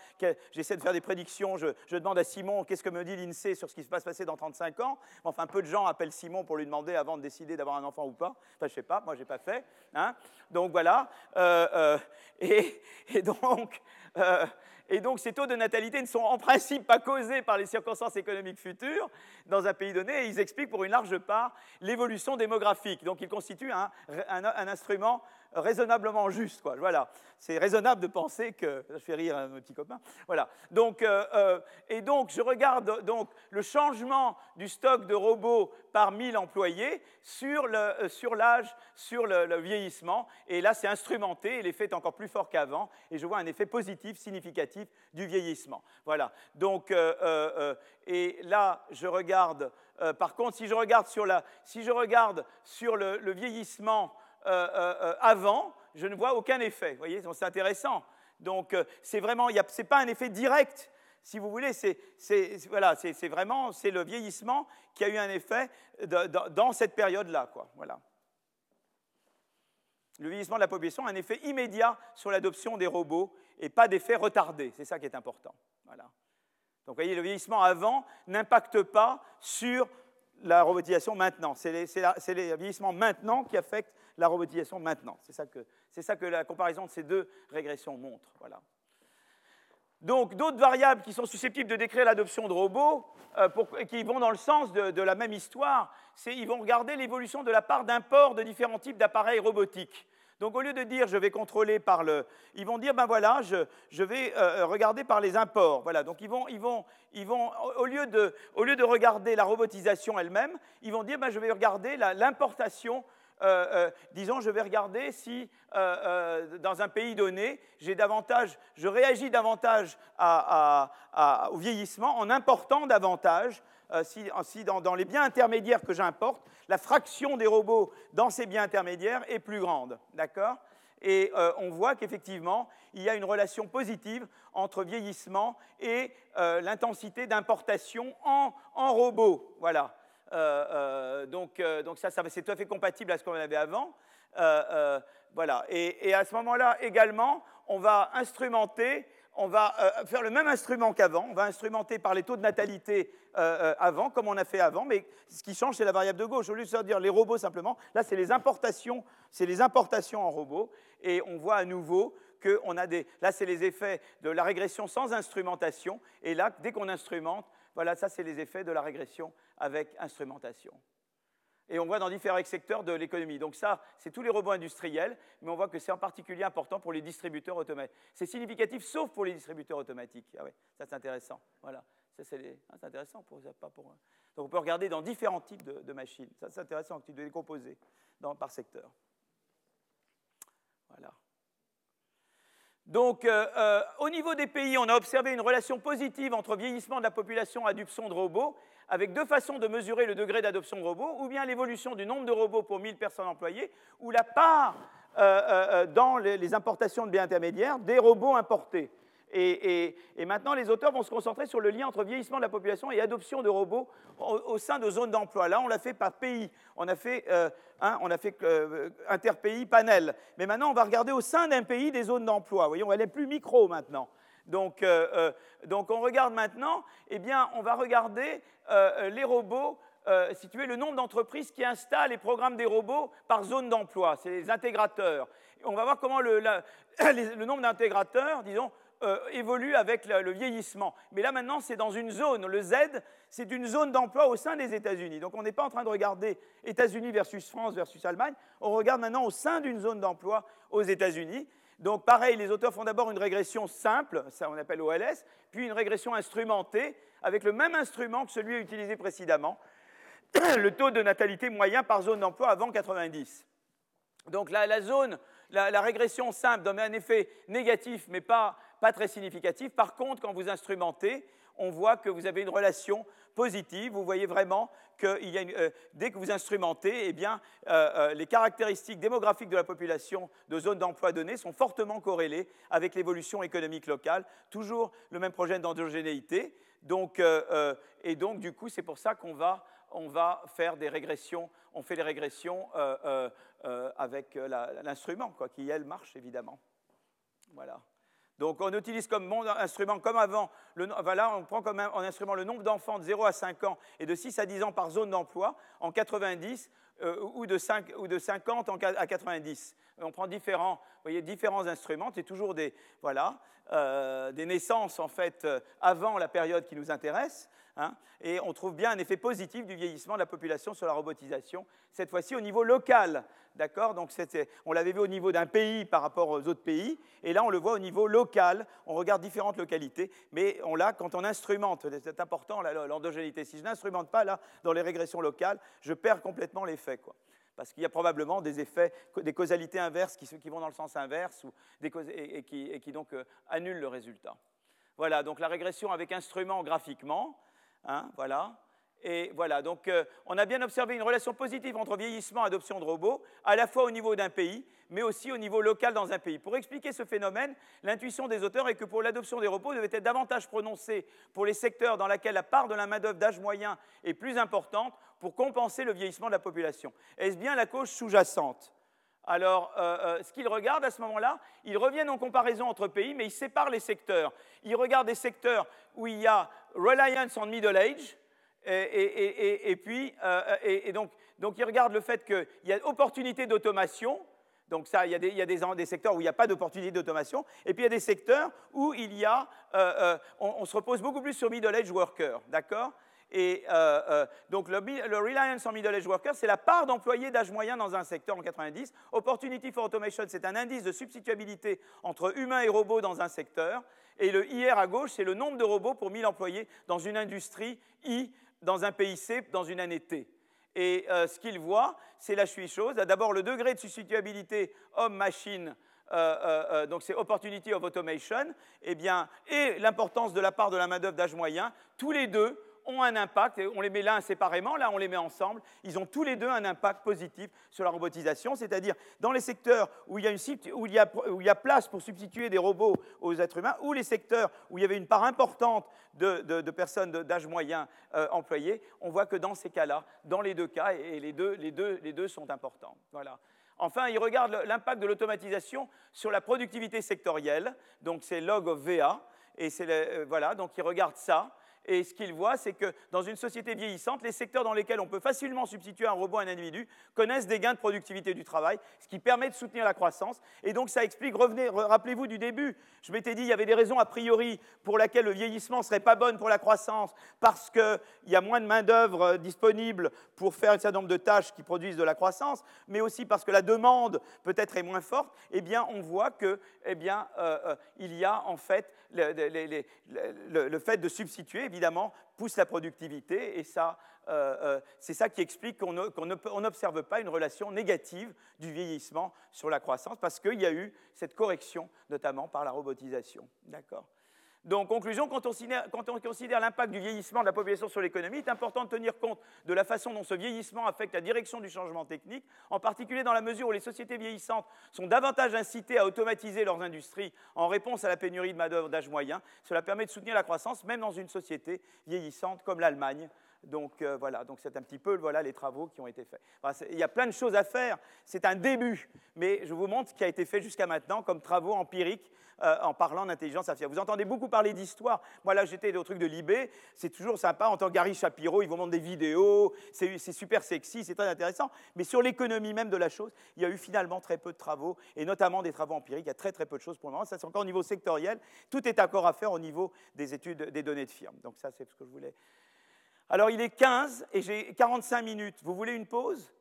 j'essaie de faire des prédictions, je, demande à Simon qu'est-ce que me dit l'INSEE sur ce qui se passe passer dans 35 ans? Enfin, peu de gens appellent Simon pour lui demander avant de décider d'avoir un enfant ou pas. Enfin, je sais pas, moi j'ai pas fait. Hein. donc voilà. Euh, et, donc. Et donc ces taux de natalité ne sont en principe pas causés par les circonstances économiques futures dans un pays donné, et ils expliquent pour une large part l'évolution démographique. Donc ils constituent un, un instrument raisonnablement juste. Quoi. Voilà. C'est raisonnable de penser que. Je fais rire à mes petits copains. Voilà. Donc, euh, euh, et donc, je regarde donc, le changement du stock de robots par 1000 employés sur, euh, sur l'âge, sur le, vieillissement. Et là, c'est instrumenté, et l'effet est encore plus fort qu'avant. Et je vois un effet positif, significatif du vieillissement. Voilà. Donc, et là, je regarde. par contre, si je regarde sur, la, si je regarde sur le, vieillissement avant, je ne vois aucun effet. Vous voyez, c'est intéressant. Donc, c'est vraiment, ce n'est pas un effet direct, si vous voulez, c'est voilà, vraiment c'est le vieillissement qui a eu un effet dans cette période-là. Voilà. Le vieillissement de la population a un effet immédiat sur l'adoption des robots et pas d'effet retardé. C'est ça qui est important. Voilà. Donc, vous voyez, le vieillissement avant n'impacte pas sur la robotisation maintenant. C'est le vieillissement maintenant qui affecte la robotisation maintenant. C'est ça, que, ça que la comparaison de ces deux régressions montre. Voilà. Donc d'autres variables qui sont susceptibles de décrire l'adoption de robots, euh, qui vont dans le sens de, la même histoire, c'est ils vont regarder l'évolution de la part d'import de différents types d'appareils robotiques. Donc au lieu de dire je vais contrôler par le, ils vont dire ben voilà je, vais euh, euh, regarder par les imports. Voilà donc ils vont, ils vont, ils vont au, lieu de, au lieu de regarder la robotisation elle-même, ils vont dire ben je vais regarder l'importation euh, euh, disons, je vais regarder si euh, dans un pays donné, j'ai davantage, je réagis davantage au vieillissement en important davantage, si, dans, les biens intermédiaires que j'importe, la fraction des robots dans ces biens intermédiaires est plus grande. D'accord? Et on voit qu'effectivement, il y a une relation positive entre vieillissement et l'intensité d'importation en, en robots. Voilà. Euh, euh, donc, euh, donc ça, c'est tout à fait compatible à ce qu'on avait avant. voilà. Et, à ce moment-là également, on va instrumenter, on va faire le même instrument qu'avant. On va instrumenter par les taux de natalité avant, comme on a fait avant, mais ce qui change, c'est la variable de gauche. Au lieu de dire les robots simplement, là, c'est les importations, c'est les importations en robots, et on voit à nouveau que on a des, là, c'est les effets de la régression sans instrumentation, et là, dès qu'on instrumente, voilà, ça, c'est les effets de la régression avec instrumentation. Et on voit dans différents secteurs de l'économie. Donc ça, c'est tous les robots industriels, mais on voit que c'est en particulier important pour les distributeurs automatiques. C'est significatif, sauf pour les distributeurs automatiques. Ah ouais, ça c'est intéressant. Voilà, ça c'est ah, intéressant pour, pas pour. Donc on peut regarder dans différents types de, machines. Ça c'est intéressant, tu dois décomposer dans, par secteur. Voilà. Donc, euh, euh, au niveau des pays, on a observé une relation positive entre vieillissement de la population et adoption de robots, avec deux façons de mesurer le degré d'adoption de robots, ou bien l'évolution du nombre de robots pour 1000 personnes employées, ou la part euh, dans les, importations de biens intermédiaires des robots importés. Et, maintenant, les auteurs vont se concentrer sur le lien entre vieillissement de la population et adoption de robots au, sein de zones d'emploi. Là, on l'a fait par pays. On a fait, euh, on a fait euh, interpays panel. Mais maintenant, on va regarder au sein d'un pays des zones d'emploi. Voyez, on va aller plus micro maintenant. Donc, euh, donc, on regarde maintenant, eh bien, on va regarder les robots si tu veux, le nombre d'entreprises qui installent et programment des robots par zone d'emploi, c'est les intégrateurs. On va voir comment le, le nombre d'intégrateurs, disons, euh, évolue avec le, vieillissement. Mais là maintenant, c'est dans une zone. Le Z, c'est une zone d'emploi au sein des États-Unis. Donc on n'est pas en train de regarder États-Unis versus France versus Allemagne. On regarde maintenant au sein d'une zone d'emploi aux États-Unis. Donc pareil, les auteurs font d'abord une régression simple, ça on appelle OLS, puis une régression instrumentée avec le même instrument que celui utilisé précédemment, le taux de natalité moyen par zone d'emploi avant 90. Donc la, zone, la, la, régression simple donne un effet négatif, mais pas, pas très significatif. Par contre, quand vous instrumentez, on voit que vous avez une relation positive. Vous voyez vraiment que euh, dès que vous instrumentez, eh bien, euh, euh, les caractéristiques démographiques de la population de zones d'emploi données sont fortement corrélées avec l'évolution économique locale. Toujours le même projet d'endogénéité. Donc, et donc, du coup, c'est pour ça qu'on va, on va faire des régressions. On fait des régressions avec l'instrument, qui, elle, marche évidemment. Voilà. Donc on utilise comme instrument, comme avant, voilà, on prend comme instrument le nombre d'enfants de 0 à 5 ans et de 6 à 10 ans par zone d'emploi en 90 euh, ou, de 5, ou, de 50 à 90. On prend différents, voyez, différents instruments, c'est toujours des, voilà, euh, des naissances en fait euh, avant la période qui nous intéresse. Hein, et on trouve bien un effet positif du vieillissement de la population sur la robotisation, cette fois-ci au niveau local. D'accord? Donc on l'avait vu au niveau d'un pays par rapport aux autres pays, et là on le voit au niveau local. On regarde différentes localités, mais on l'a quand on instrumente. C'est important l'endogénité. Si je n'instrumente pas là dans les régressions locales, je perds complètement l'effet. Parce qu'il y a probablement des effets, des causalités inverses qui, vont dans le sens inverse ou et, qui, donc euh, annulent le résultat. Voilà, donc la régression avec instrument graphiquement. Hein, voilà. Et voilà, donc euh, on a bien observé une relation positive entre vieillissement et adoption de robots, à la fois au niveau d'un pays, mais aussi au niveau local dans un pays. Pour expliquer ce phénomène, l'intuition des auteurs est que pour l'adoption des robots devait être davantage prononcée pour les secteurs dans lesquels la part de la main-d'œuvre d'âge moyen est plus importante pour compenser le vieillissement de la population. Est-ce bien la cause sous-jacente? Alors, euh, euh, ce qu'ils regardent à ce moment-là, ils reviennent en comparaison entre pays, mais ils séparent les secteurs. Ils regardent des secteurs où il y a reliance on middle age, et, puis, euh, et, donc, donc, ils regardent le fait qu'il y a opportunité d'automation. Donc ça, il y a, des, il y a des, secteurs où il n'y a pas d'opportunité d'automation. Et puis il y a des secteurs où il y a, on, on, se repose beaucoup plus sur middle age worker, d'accord? Et euh, euh, donc le, Reliance on Middle Age Workers, c'est la part d'employés d'âge moyen dans un secteur en 90. Opportunity for Automation, c'est un indice de substituabilité entre humains et robots dans un secteur. Et le IR à gauche, c'est le nombre de robots pour 1000 employés dans une industrie I, dans un pays C, dans une année T. Et euh, ce qu'il voit, c'est la suite chose. D'abord, le degré de substituabilité homme-machine donc c'est Opportunity of Automation, eh bien, et l'importance de la part de la main-d'œuvre d'âge moyen, tous les deux ont un impact, on les met là séparément, là on les met ensemble, ils ont tous les deux un impact positif sur la robotisation, c'est-à-dire dans les secteurs où il, y a une, où, il y a, où il y a place pour substituer des robots aux êtres humains, ou les secteurs où il y avait une part importante de, de, personnes d'âge moyen euh, employées, on voit que dans ces cas-là, dans les deux cas, et les deux, les deux, les deux sont importants. Voilà. Enfin, il regarde l'impact de l'automatisation sur la productivité sectorielle, donc c'est log of VA, et c'est euh, voilà, donc il regarde ça. Et ce qu'il voit, c'est que dans une société vieillissante, les secteurs dans lesquels on peut facilement substituer un robot à un individu connaissent des gains de productivité du travail, ce qui permet de soutenir la croissance. Et donc ça explique, revenez, rappelez-vous du début, je m'étais dit il y avait des raisons a priori pour lesquelles le vieillissement ne serait pas bon pour la croissance, parce qu'il y a moins de main-d'œuvre euh, disponible pour faire un certain nombre de tâches qui produisent de la croissance, mais aussi parce que la demande peut-être est moins forte. Eh bien, on voit que, eh euh, euh, il y a en fait le, fait de substituer, évidemment, pousse la productivité, et ça, euh, euh, c'est ça qui explique qu'on n'observe pas une relation négative du vieillissement sur la croissance, parce qu'il y a eu cette correction, notamment par la robotisation. D'accord? Donc, conclusion, quand on considère, l'impact du vieillissement de la population sur l'économie, il est important de tenir compte de la façon dont ce vieillissement affecte la direction du changement technique, en particulier dans la mesure où les sociétés vieillissantes sont davantage incitées à automatiser leurs industries en réponse à la pénurie de main-d'œuvre d'âge moyen. Cela permet de soutenir la croissance, même dans une société vieillissante comme l'Allemagne, donc euh, voilà, donc c'est un petit peu voilà, les travaux qui ont été faits. il y a plein de choses à faire, c'est un début, mais je vous montre ce qui a été fait jusqu'à maintenant comme travaux empiriques euh, en parlant d'intelligence artificielle. Vous entendez beaucoup parler d'histoire. Moi, là, j'étais au truc de Libé. C'est toujours sympa. En tant que Gary Shapiro, ils vous montrent des vidéos. C'est super sexy, c'est très intéressant. Mais sur l'économie même de la chose, il y a eu finalement très peu de travaux, et notamment des travaux empiriques. Il y a très, très peu de choses pour le moment. Ça, c'est encore au niveau sectoriel. Tout est encore à faire au niveau des études des données de firme. Donc, ça, c'est ce que je voulais alors il est 15 et j'ai 45 minutes. Vous voulez une pause?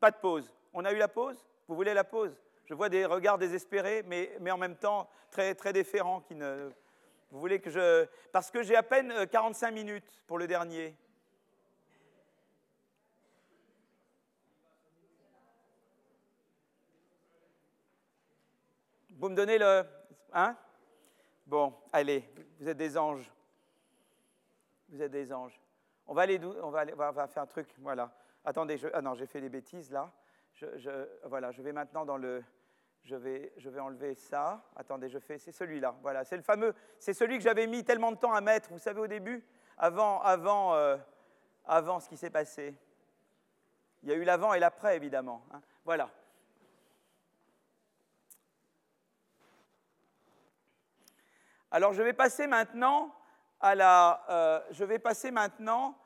Pas de pause. On a eu la pause? Vous voulez la pause? Je vois des regards désespérés, mais, en même temps très, déférents. Vous voulez que je... Parce que j'ai à peine 45 euh, minutes pour le dernier. Vous me donnez le... Hein? Bon, allez, vous êtes des anges. Vous êtes des anges. On va aller, on va, on va faire un truc, voilà. Attendez, je, ah non, j'ai fait des bêtises là. Je, voilà, je vais maintenant dans le, je vais, je vais enlever ça. Attendez, je fais, c'est celui-là. Voilà, c'est le fameux, c'est celui que j'avais mis tellement de temps à mettre. Vous savez au début, avant, avant, euh, avant ce qui s'est passé. Il y a eu l'avant et l'après évidemment. Hein. Voilà. Alors je vais passer maintenant euh, je vais passer maintenant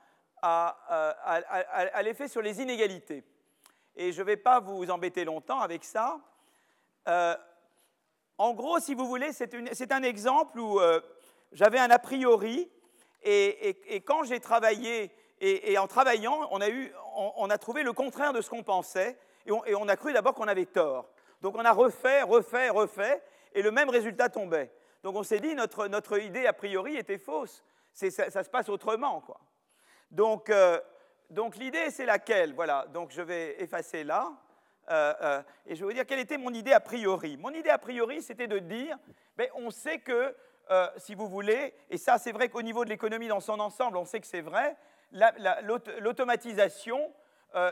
à, euh, l'effet sur les inégalités. Et je ne vais pas vous embêter longtemps avec ça. Euh, en gros, si vous voulez, c'est un exemple où j'avais un a priori, et, quand j'ai travaillé, et, en travaillant, on a, trouvé le contraire de ce qu'on pensait, et on a cru d'abord qu'on avait tort. Donc on a refait, refait, refait, et le même résultat tombait. Donc on s'est dit, notre, notre idée a priori était fausse. Ça, se passe autrement. Euh, donc l'idée, c'est laquelle? Voilà, donc je vais effacer là. Euh, euh, et je vais vous dire quelle était mon idée a priori. Mon idée a priori, c'était de dire, ben, on sait que, si vous voulez, et ça c'est vrai qu'au niveau de l'économie dans son ensemble, on sait que c'est vrai, l'automatisation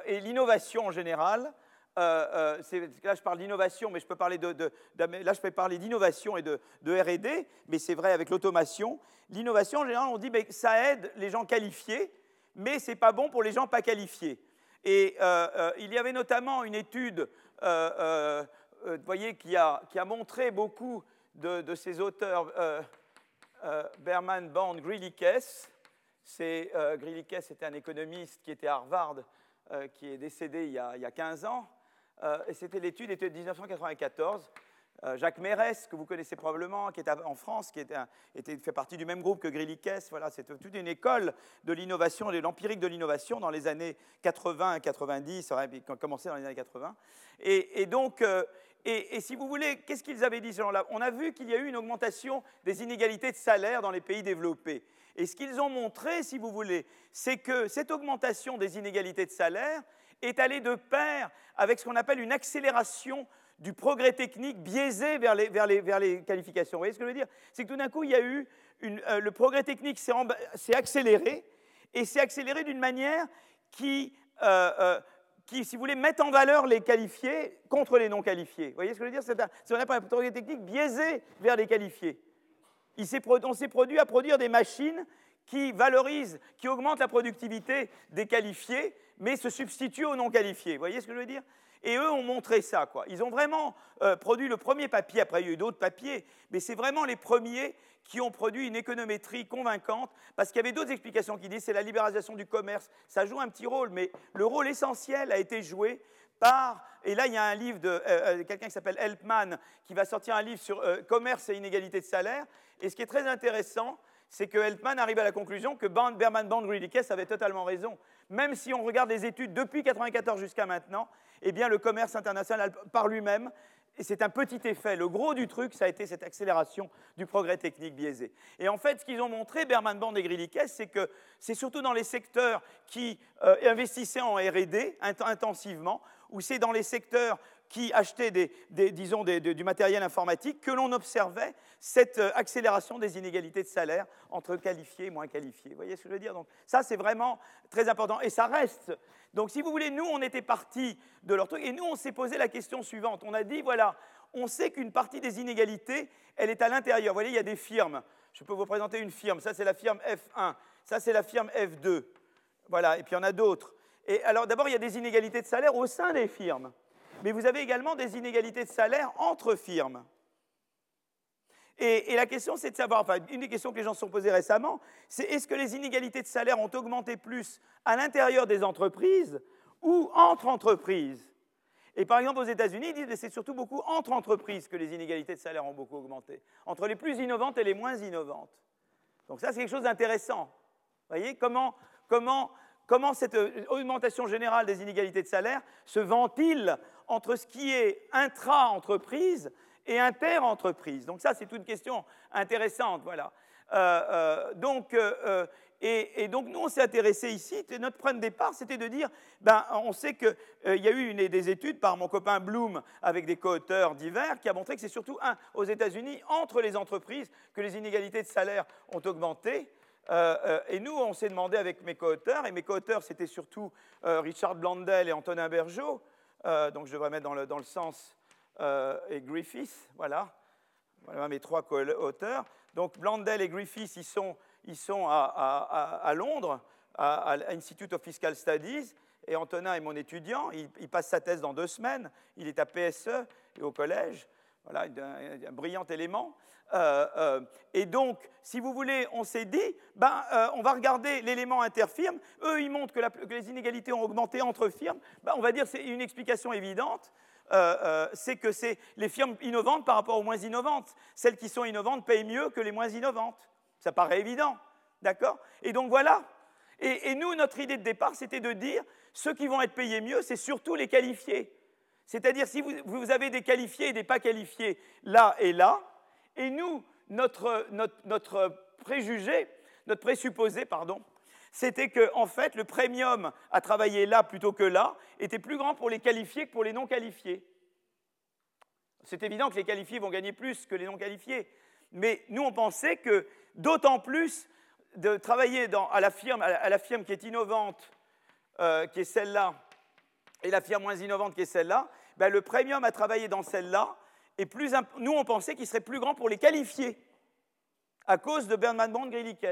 et l'innovation en général euh, euh, là je parle d'innovation, mais je peux parler d'innovation et de, R&D, mais c'est vrai avec l'automation. L'innovation, en général, on dit que ça aide les gens qualifiés, mais c'est pas bon pour les gens pas qualifiés. Et euh, il y avait notamment une étude, voyez, qui a, montré beaucoup de, ces auteurs, Berman, Bond, Grilikes. C'est Grilikes était un économiste qui était à Harvard, qui est décédé il y a 15 ans. Euh, et c'était l'étude était de 1994. Euh, Jacques Mérès, que vous connaissez probablement, qui est en France, qui était, fait partie du même groupe que Grilliques. Voilà, c'est toute une école de l'innovation, de l'empirique de l'innovation dans les années 80 90, ça a commencé dans les années 80. Et, donc, euh, et, si vous voulez, qu'est-ce qu'ils avaient dit là On a vu qu'il y a eu une augmentation des inégalités de salaire dans les pays développés. Et ce qu'ils ont montré, si vous voulez, c'est que cette augmentation des inégalités de salaire est allée de pair avec ce qu'on appelle une accélération du progrès technique biaisé vers les, vers les, vers les qualifications. Vous voyez ce que je veux dire? C'est que tout d'un coup, il y a eu euh, le progrès technique s'est accéléré, et s'est accéléré d'une manière qui, euh, euh, qui, si vous voulez, met en valeur les qualifiés contre les non qualifiés. Vous voyez ce que je veux dire? C'est ce qu'on un progrès technique biaisé vers les qualifiés. Il on s'est produit à produire des machines qui valorisent, qui augmentent la productivité des qualifiés, mais se substituent aux non qualifiés. Vous voyez ce que je veux dire? Et eux ont montré ça. Quoi. Ils ont vraiment euh, produit le premier papier, après il y a eu d'autres papiers, mais c'est vraiment les premiers qui ont produit une économétrie convaincante, parce qu'il y avait d'autres explications qui disent c'est la libéralisation du commerce, ça joue un petit rôle, mais le rôle essentiel a été joué par, et là il y a un livre de euh, euh, quelqu'un qui s'appelle Helpman, qui va sortir un livre sur commerce et inégalité de salaire, et ce qui est très intéressant, c'est que Helpman arrive à la conclusion que Berman Band avait totalement raison. Même si on regarde les études depuis 1994 jusqu'à maintenant, eh le commerce international par lui-même, c'est un petit effet. Le gros du truc, ça a été cette accélération du progrès technique biaisé. Et en fait, ce qu'ils ont montré, Berman Band et Grilikes, c'est que c'est surtout dans les secteurs qui euh, investissaient en R&D intensivement, ou c'est dans les secteurs qui achetaient disons, du matériel informatique que l'on observait cette euh, accélération des inégalités de salaire entre qualifiés et moins qualifiés. Vous voyez ce que je veux dire? Donc ça, c'est vraiment très important. Et ça reste. Donc si vous voulez, nous, on était partis de leur truc, et nous, on s'est posé la question suivante. On a dit, voilà, on sait qu'une partie des inégalités, elle est à l'intérieur. Vous voyez, il y a des firmes. Je peux vous présenter une firme. Ça, c'est la firme F1. Ça, c'est la firme F2. Voilà, et puis il y en a d'autres. Et alors, d'abord, il y a des inégalités de salaire au sein des firmes. Mais vous avez également des inégalités de salaire entre firmes. Et, la question, c'est de savoir, enfin, une des questions que les gens se sont posées récemment, c'est est-ce que les inégalités de salaire ont augmenté plus à l'intérieur des entreprises ou entre entreprises? Et par exemple, aux États-Unis, ils disent que c'est surtout beaucoup entre entreprises que les inégalités de salaire ont beaucoup augmenté, entre les plus innovantes et les moins innovantes. Donc ça, c'est quelque chose d'intéressant. Vous voyez comment, comment, comment cette augmentation générale des inégalités de salaire se ventile entre ce qui est intra-entreprise et inter-entreprise? Donc ça, c'est une question intéressante, voilà. Euh, euh, donc, euh, et, donc, nous, on s'est intéressé ici. Notre point de départ, c'était de dire, ben, on sait qu'il y a eu une, des études par mon copain Bloom avec des co-auteurs divers qui a montré que c'est surtout un, aux États-Unis, entre les entreprises, que les inégalités de salaire ont augmenté. Et nous, on s'est demandé avec mes co-auteurs, et mes co-auteurs, c'était surtout Richard Blandel et Antonin Bergeau, donc je devrais mettre dans le, dans le sens euh, et Griffiths, voilà. Voilà mes trois co-auteurs. Donc Blandel et Griffiths, ils sont, ils sont à, à, Londres, à, l'Institute of Fiscal Studies, et Antonin est mon étudiant. Il, passe sa thèse dans deux semaines. Il est à PSE et au collège. Voilà, un, brillant élément. Euh, euh, et donc, si vous voulez, on s'est dit, ben, on va regarder l'élément interfirme. Eux, ils montrent que, les inégalités ont augmenté entre firmes. Ben, on va dire c'est une explication évidente. Euh, euh, c'est que c'est les firmes innovantes par rapport aux moins innovantes. Celles qui sont innovantes payent mieux que les moins innovantes. Ça paraît évident, d'accord? Et donc voilà. Et, nous, notre idée de départ, c'était de dire, ceux qui vont être payés mieux, c'est surtout les qualifiés. C'est-à-dire, si vous, avez des qualifiés et des pas qualifiés là et là, et nous, notre, préjugé, notre présupposé, pardon, c'était que, fait, le premium à travailler là plutôt que là était plus grand pour les qualifiés que pour les non qualifiés. C'est évident que les qualifiés vont gagner plus que les non qualifiés, mais nous, on pensait que d'autant plus de travailler à, la firme, à, la, firme, qui est innovante, euh, qui est celle-là, et la firme moins innovante qui est celle-là, ben, le premium à travailler dans celle-là est plus. Nous, on pensait qu'il serait plus grand pour les qualifiés, à cause de Bernard Bond Grillikes.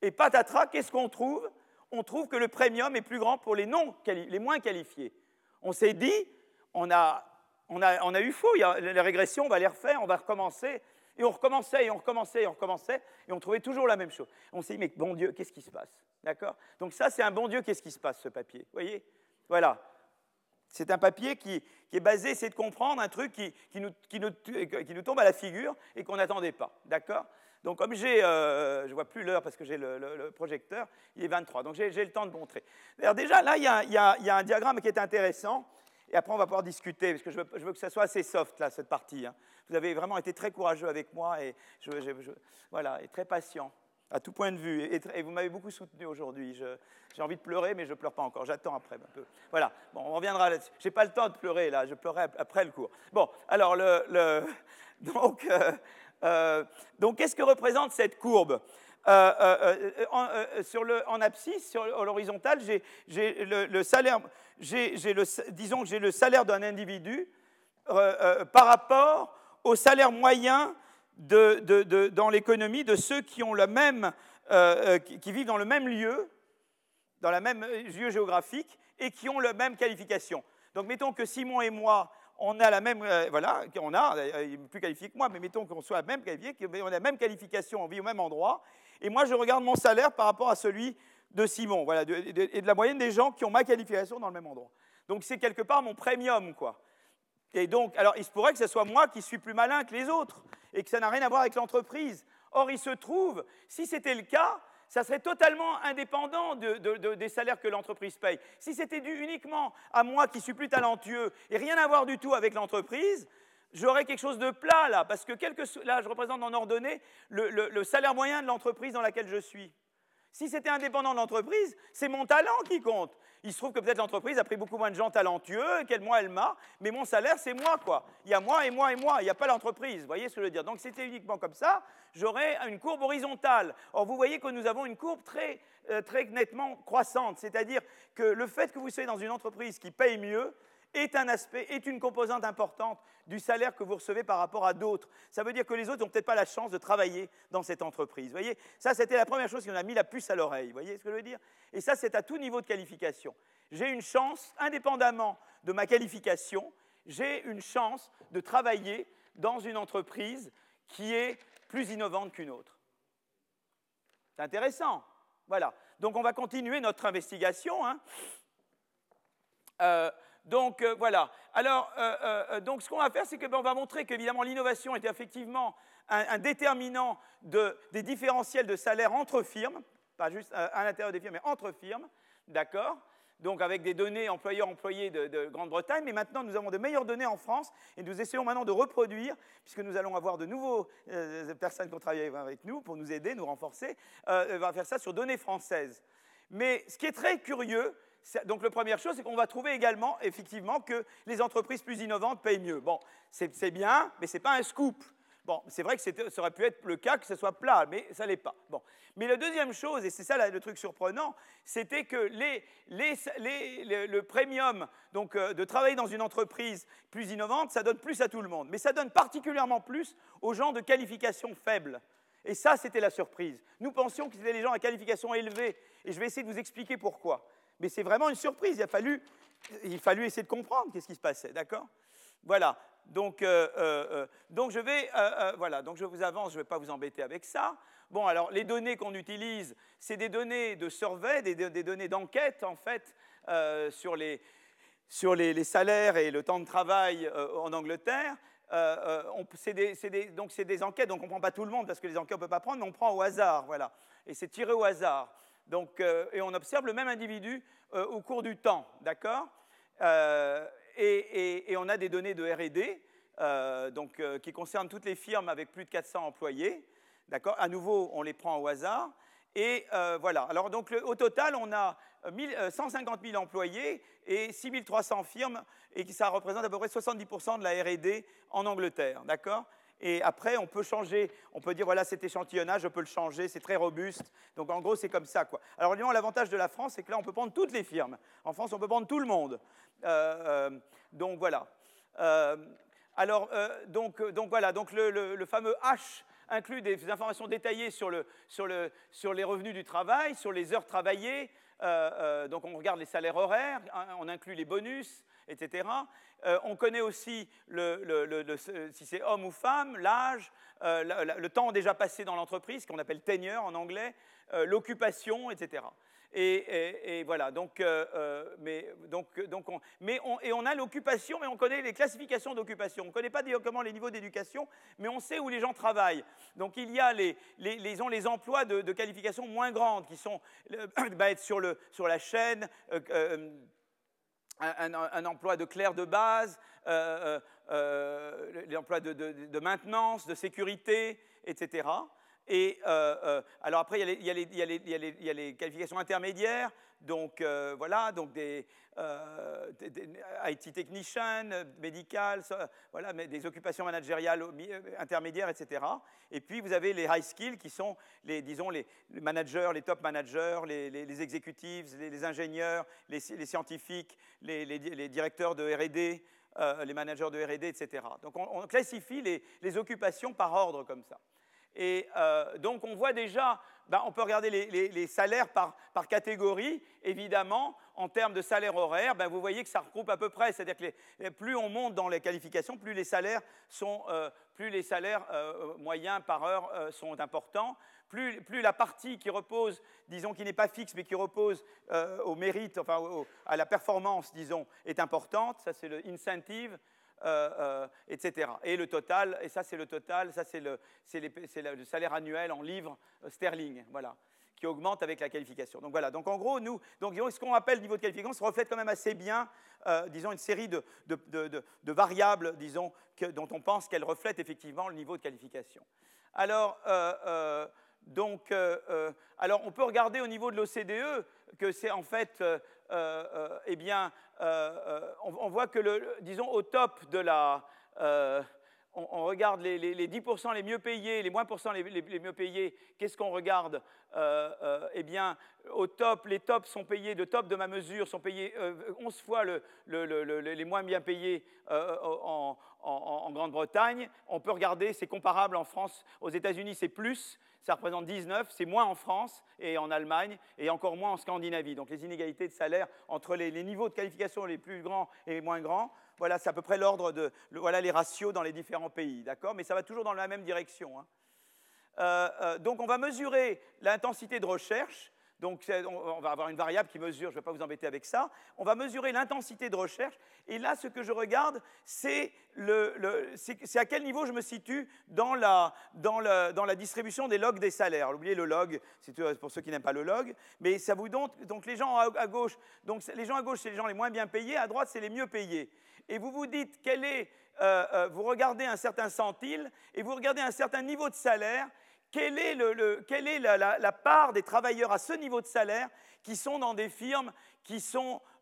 Et patatras, qu'est-ce qu'on trouve? On trouve que le premium est plus grand pour les, non, les moins qualifiés. On s'est dit, on a, on, a, on a, eu faux, les régressions, on va les refaire, on va recommencer. Et on recommençait, et on recommençait, et on recommençait, et on trouvait toujours la même chose. On s'est dit, mais bon Dieu, qu'est-ce qui se passe? D'accord? Donc ça, c'est un bon Dieu, qu'est-ce qui se passe, ce papier? Vous voyez? Voilà. C'est un papier qui, est basé, c'est de comprendre un truc qui, nous, qui, nous, qui nous tombe à la figure et qu'on n'attendait pas. D'accord? Donc comme j'ai, euh, je vois plus l'heure parce que j'ai le, projecteur, il est 23, donc j'ai le temps de montrer. Déjà, là, il y, a, un diagramme qui est intéressant, et après on va pouvoir discuter, parce que je veux, que ça soit assez soft, là, cette partie. Hein. Vous avez vraiment été très courageux avec moi, et, voilà, et très patient, à tout point de vue, et, vous m'avez beaucoup soutenu aujourd'hui. J'ai envie de pleurer, mais je ne pleure pas encore, j'attends après un peu. Voilà, bon, on reviendra là-dessus. Je n'ai pas le temps de pleurer, là, je pleurerai après le cours. Bon, alors, le, donc... Euh, euh, donc, qu'est-ce que représente cette courbe? Euh, en, sur le, en abscisse, sur l'horizontale, j'ai le, salaire, le, disons que j'ai le salaire d'un individu par rapport au salaire moyen dans l'économie de ceux qui, ont le même, qui, vivent dans le même lieu, dans le même lieu géographique, et qui ont la même qualification. Donc mettons que Simon et moi, on a la même, euh, voilà, on a, euh, plus qualifié que moi, mais mettons qu'on soit la même qualifié, qu'on a la même qualification, on vit au même endroit, et moi je regarde mon salaire par rapport à celui de Simon, voilà, et de la moyenne des gens qui ont ma qualification dans le même endroit. Donc c'est quelque part mon premium, quoi. Donc, alors il se pourrait que ce soit moi qui suis plus malin que les autres, et que ça n'a rien à voir avec l'entreprise. Or, il se trouve, si c'était le cas, ça serait totalement indépendant des salaires que l'entreprise paye. Si c'était dû uniquement à moi qui suis plus talentueux et rien à voir du tout avec l'entreprise, j'aurais quelque chose de plat là, parce que là, je représente en ordonnée le, le salaire moyen de l'entreprise dans laquelle je suis. Si c'était indépendant de l'entreprise, c'est mon talent qui compte. Il se trouve que peut-être l'entreprise a pris beaucoup moins de gens talentueux, qu'elle, moi, elle m'a, mais mon salaire, c'est moi, quoi. Il y a moi et moi et moi, il n'y a pas l'entreprise. Vous voyez ce que je veux dire Donc, c'était uniquement comme ça, j'aurais une courbe horizontale. Or, vous voyez que nous avons une courbe très, euh, très nettement croissante, c'est-à-dire que le fait que vous soyez dans une entreprise qui paye mieux, est un aspect, est une composante importante du salaire que vous recevez par rapport à d'autres. Ça veut dire que les autres n'ont peut-être pas la chance de travailler dans cette entreprise. Voyez, ça c'était la première chose qui nous a mis la puce à l'oreille. Vous voyez ce que je veux dire Et ça c'est à tout niveau de qualification. J'ai une chance, indépendamment de ma qualification, j'ai une chance de travailler dans une entreprise qui est plus innovante qu'une autre. C'est intéressant. Voilà. Donc on va continuer notre investigation. Hein. Euh, donc euh, voilà. Alors, euh, euh, donc ce qu'on va faire, c'est qu'on ben, va montrer qu'évidemment l'innovation est effectivement un, déterminant des différentiels de salaire entre firmes, pas juste à, l'intérieur des firmes, mais entre firmes, d'accord? Donc avec des données employeurs-employés de, Grande-Bretagne, mais maintenant nous avons de meilleures données en France et nous essayons maintenant de reproduire, puisque nous allons avoir de nouveaux personnes qui travailler avec nous pour nous aider, nous renforcer, on va faire ça sur données françaises. Mais ce qui est très curieux, donc la première chose, c'est qu'on va trouver également, effectivement, que les entreprises plus innovantes payent mieux. Bon, c'est bien, mais ce n'est pas un scoop. Bon, c'est vrai que ça aurait pu être le cas que ce soit plat, mais ça ne l'est pas. Bon. Mais la deuxième chose, et c'est ça le truc surprenant, c'était que le, premium euh, de travailler dans une entreprise plus innovante, ça donne plus à tout le monde. Mais ça donne particulièrement plus aux gens de qualification faible. Et ça, c'était la surprise. Nous pensions que c'était les gens à qualification élevée, et je vais essayer de vous expliquer pourquoi. Mais c'est vraiment une surprise. Il a fallu, il essayer de comprendre qu'est-ce qui se passait, d'accord? Voilà. Donc, euh, euh, euh, donc, je vais, voilà. Donc, je vous avance. Je ne vais pas vous embêter avec ça. Bon, alors, les données qu'on utilise, c'est des données de survey, des, données d'enquête, en fait, sur, les, sur les, salaires et le temps de travail en Angleterre. donc, c'est des enquêtes, donc on ne prend pas tout le monde parce que les enquêtes, on ne peut pas prendre, mais on prend au hasard, voilà. Et c'est tiré au hasard. Donc, euh, et on observe le même individu euh, au cours du temps, d'accord euh, et, on a des données de R&D, donc qui concernent toutes les firmes avec plus de 400 employés, d'accord À nouveau, on les prend au hasard. Et voilà. Alors, donc, au total, on a 150 000 employés et 6 300 firmes, et ça représente à peu près 70% de la R&D en Angleterre, d'accord et après, on peut changer, on peut dire, voilà, cet échantillonnage, je peux le changer, c'est très robuste. Donc, en gros, c'est comme ça. Alors, l'avantage de la France, c'est que là, on peut prendre toutes les firmes. En France, on peut prendre tout le monde. Euh, euh, donc, voilà. Euh, alors, donc, donc, voilà, donc le, fameux H inclut des informations détaillées sur, le, sur, le, sur, les revenus du travail, sur les heures travaillées. donc, on regarde les salaires horaires, hein, on inclut les bonus, etc. Euh, on connaît aussi si c'est homme ou femme, l'âge, euh, le, temps déjà passé dans l'entreprise, qu'on appelle tenure en anglais, euh, l'occupation, etc. Et, voilà, donc, mais, donc, donc on, mais et on a l'occupation, mais on connaît les classifications d'occupation. On ne connaît pas comment les niveaux d'éducation, mais on sait où les gens travaillent. Donc il y a les, les, les, emplois de, qualification moins grandes qui sont bah, être sur, le, sur la chaîne un, emploi de clerc de base, euh, euh, euh, l'emploi de, maintenance, de sécurité, etc. Et alors après, il y, a les, qualifications intermédiaires, donc voilà, donc des, IT technician, médical, voilà, des occupations managériales intermédiaires, etc. Et puis vous avez les high skills qui sont les, disons, les, managers, les top managers, les, exécutifs, les, ingénieurs, les, scientifiques, les, directeurs de R&D, les managers de R&D, etc. Donc on, classifie les, occupations par ordre comme ça. Et euh, donc on voit déjà, ben, on peut regarder les, salaires par, catégorie, évidemment, en termes de salaire horaire, ben, vous voyez que ça regroupe à peu près, c'est-à-dire que plus on monte dans les qualifications, plus les salaires, sont, euh, plus les salaires euh, moyens par heure sont importants, plus, plus, la partie qui repose, disons, qui n'est pas fixe, mais qui repose au mérite, enfin à la performance, disons, est importante, ça c'est le incentive, euh, euh, etc. Et le total, et ça c'est le total, ça c'est le, le, salaire annuel en livres euh, sterling, voilà, qui augmente avec la qualification. Donc voilà, donc en gros, nous, donc, ce qu'on appelle niveau de qualification se reflète quand même assez bien, disons, une série de, de, variables, disons, que, dont on pense qu'elles reflètent effectivement le niveau de qualification. Alors, donc, alors on peut regarder au niveau de l'OCDE que c'est en fait, eh bien, on, voit que, le, disons, au top de la, on, regarde les, 10% les mieux payés, les moins pourcents les, les mieux payés, qu'est-ce qu'on regarde euh, euh, Eh bien, au top, les tops sont payés, le top de ma mesure sont payés 11 euh, fois les moins bien payés en, Grande-Bretagne. On peut regarder, c'est comparable en France, aux États-Unis c'est plus, ça représente 19, c'est moins en France et en Allemagne, et encore moins en Scandinavie. Donc les inégalités de salaire entre les, niveaux de qualification les plus grands et les moins grands voilà, c'est à peu près l'ordre de voilà les ratios dans les différents pays, d'accord? Mais ça va toujours dans la même direction. Hein. Euh, euh, donc on va mesurer l'intensité de recherche. Donc on va avoir une variable qui mesure, je ne vais pas vous embêter avec ça. On va mesurer l'intensité de recherche. Et là, ce que je regarde, c'est à quel niveau je me situe dans la, distribution des logs des salaires. Oubliez le log, c'est pour ceux qui n'aiment pas le log. Mais ça vous donne, donc les gens à, gauche, donc les gens à gauche, c'est les gens les moins bien payés. À droite, c'est les mieux payés et vous vous dites quel est, euh, euh, vous regardez un certain centile et vous regardez un certain niveau de salaire, quelle est, la, part des travailleurs à ce niveau de salaire qui sont dans des firmes qui,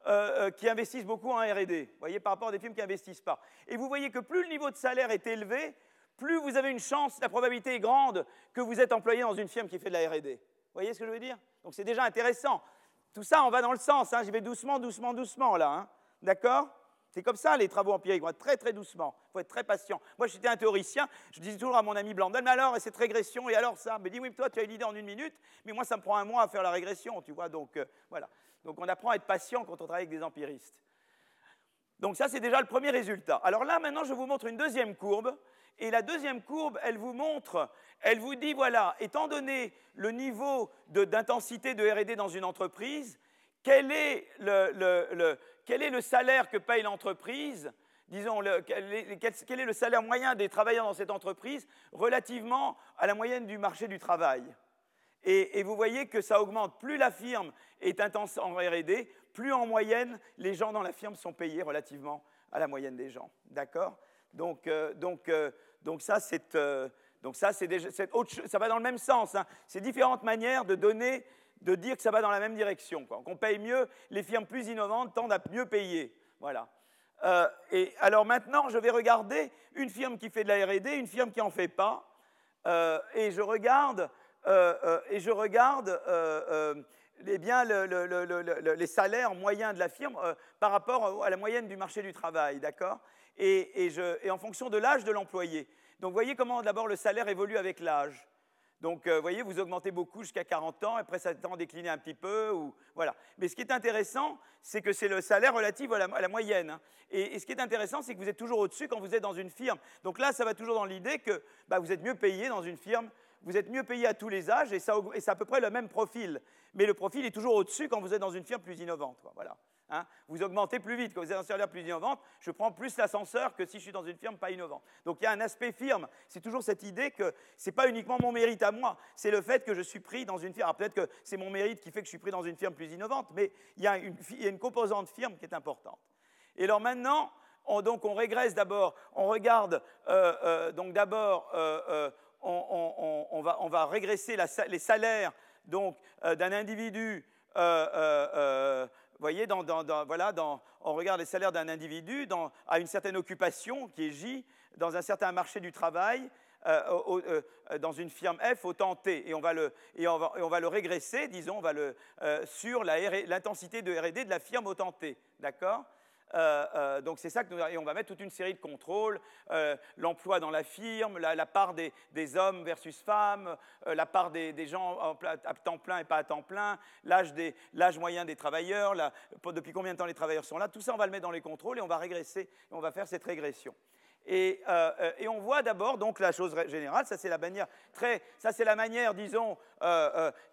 euh, qui investissent beaucoup en RD, voyez, par rapport à des firmes qui n'investissent pas. Et vous voyez que plus le niveau de salaire est élevé, plus vous avez une chance, la probabilité est grande que vous êtes employé dans une firme qui fait de la RD. Vous voyez ce que je veux dire? Donc c'est déjà intéressant. Tout ça, on va dans le sens. Hein. J'y vais doucement, doucement, doucement là. Hein. D'accord? C'est comme ça, les travaux empiriques, être très très doucement. Il faut être très patient. Moi, j'étais un théoricien, je disais toujours à mon ami Blandel, mais alors, et cette régression, et alors ça? Me dit, oui, mais toi, tu as une idée en une minute, mais moi, ça me prend un mois à faire la régression, tu vois. Donc, euh, voilà. Donc, on apprend à être patient quand on travaille avec des empiristes. Donc, ça, c'est déjà le premier résultat. Alors là, maintenant, je vous montre une deuxième courbe. Et la deuxième courbe, elle vous montre, elle vous dit, voilà, étant donné le niveau d'intensité de, de RD dans une entreprise, quel est le, salaire que paye l'entreprise? Disons, quel, est, le salaire moyen des travailleurs dans cette entreprise relativement à la moyenne du marché du travail? Et, vous voyez que ça augmente. Plus la firme est intense en RD, plus en moyenne les gens dans la firme sont payés relativement à la moyenne des gens. D'accord? Donc, ça, ça va dans le même sens. Hein. C'est différentes manières de donner de dire que ça va dans la même direction, qu'on paye mieux, les firmes plus innovantes tendent à mieux payer. Voilà. Euh, et alors maintenant, je vais regarder une firme qui fait de la R&D, une firme qui n'en fait pas, euh, et je regarde, euh, et je regarde eh les salaires moyens de la firme par rapport à la moyenne du marché du travail, d'accord? Et, et, en fonction de l'âge de l'employé. Donc, voyez comment d'abord le salaire évolue avec l'âge. Donc, euh, vous voyez, vous augmentez beaucoup jusqu'à 40 ans, après ça tend à décliner un petit peu, ou, voilà. Mais ce qui est intéressant, c'est que c'est le salaire relatif à la, moyenne. Hein. Et, ce qui est intéressant, c'est que vous êtes toujours au-dessus quand vous êtes dans une firme. Donc là, ça va toujours dans l'idée que bah, vous êtes mieux payé dans une firme, vous êtes mieux payé à tous les âges, et c'est à peu près le même profil. Mais le profil est toujours au-dessus quand vous êtes dans une firme plus innovante. Voilà. Hein. vous augmentez plus vite. Quand vous êtes dans un salaire plus innovante, je prends plus l'ascenseur que si je suis dans une firme pas innovante. Donc il y a un aspect firme. C'est toujours cette idée que ce n'est pas uniquement mon mérite à moi, c'est le fait que je suis pris dans une firme. Alors peut-être que c'est mon mérite qui fait que je suis pris dans une firme plus innovante, mais il y a une, composante firme qui est importante. Et alors maintenant, on, donc on régresse d'abord, on regarde, euh, euh, donc d'abord, euh, on, va, régresser les salaires donc d'un individu voyez, dans, voilà, on regarde les salaires d'un individu à une certaine occupation, qui est J, dans un certain marché du travail, euh, euh, dans une firme F au temps T. Et on va le, et on va, le régresser, disons, on va le, euh, sur l'intensité de RD de la firme au temps T. D'accord? Euh, euh, donc c'est ça que nous, et on va mettre toute une série de contrôles, euh, l'emploi dans la firme, la, part des, hommes versus femmes, la part des, gens à temps plein et pas à temps plein, l'âge moyen des travailleurs, depuis combien de temps les travailleurs sont là, tout ça on va le mettre dans les contrôles et on va régresser, on va faire cette régression. Et, et, on voit d'abord donc la chose générale, ça c'est la manière très, ça c'est la manière, disons,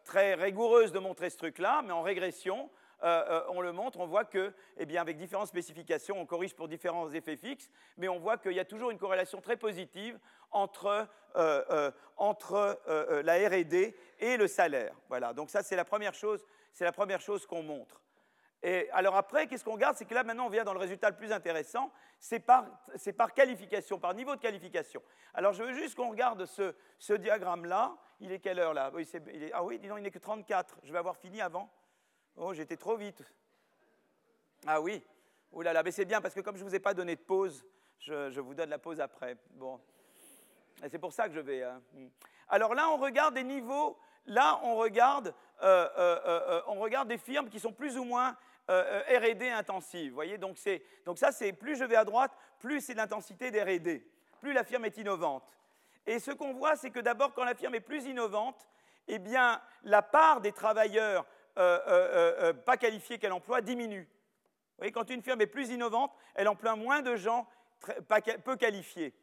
très rigoureuse de montrer ce truc-là, mais en régression, euh, euh, on le montre, on voit que, eh bien, avec différentes spécifications, on corrige pour différents effets fixes, mais on voit qu'il y a toujours une corrélation très positive entre, euh, entre la R&D et le salaire. Voilà. Donc ça, c'est la première chose, c'est la première chose qu'on montre. Et alors après, qu'est-ce qu'on regarde? C'est que là, maintenant, on vient dans le résultat le plus intéressant, c'est par, par, qualification, par niveau de qualification. Alors je veux juste qu'on regarde ce, ce diagramme-là. Il est quelle heure là? Ah oui, disons, il n'est que 34. Je vais avoir fini avant. Oh, j'étais trop vite. Ah oui. Oh là là, mais c'est bien parce que comme je ne vous ai pas donné de pause, je, vous donne la pause après. Bon. C'est pour ça que je vais. Hein. Alors là, on regarde des niveaux. Là, on regarde, euh, euh, euh, on regarde des firmes qui sont plus ou moins R&D intensives. Voyez, donc, donc ça, c'est plus je vais à droite, plus c'est l'intensité des R&D, plus la firme est innovante. Et ce qu'on voit, c'est que d'abord, quand la firme est plus innovante, eh bien, la part des travailleurs pas qualifiés qu'elle emploie diminue. Vous voyez, quand une firme est plus innovante, elle emploie moins de gens peu qualifiés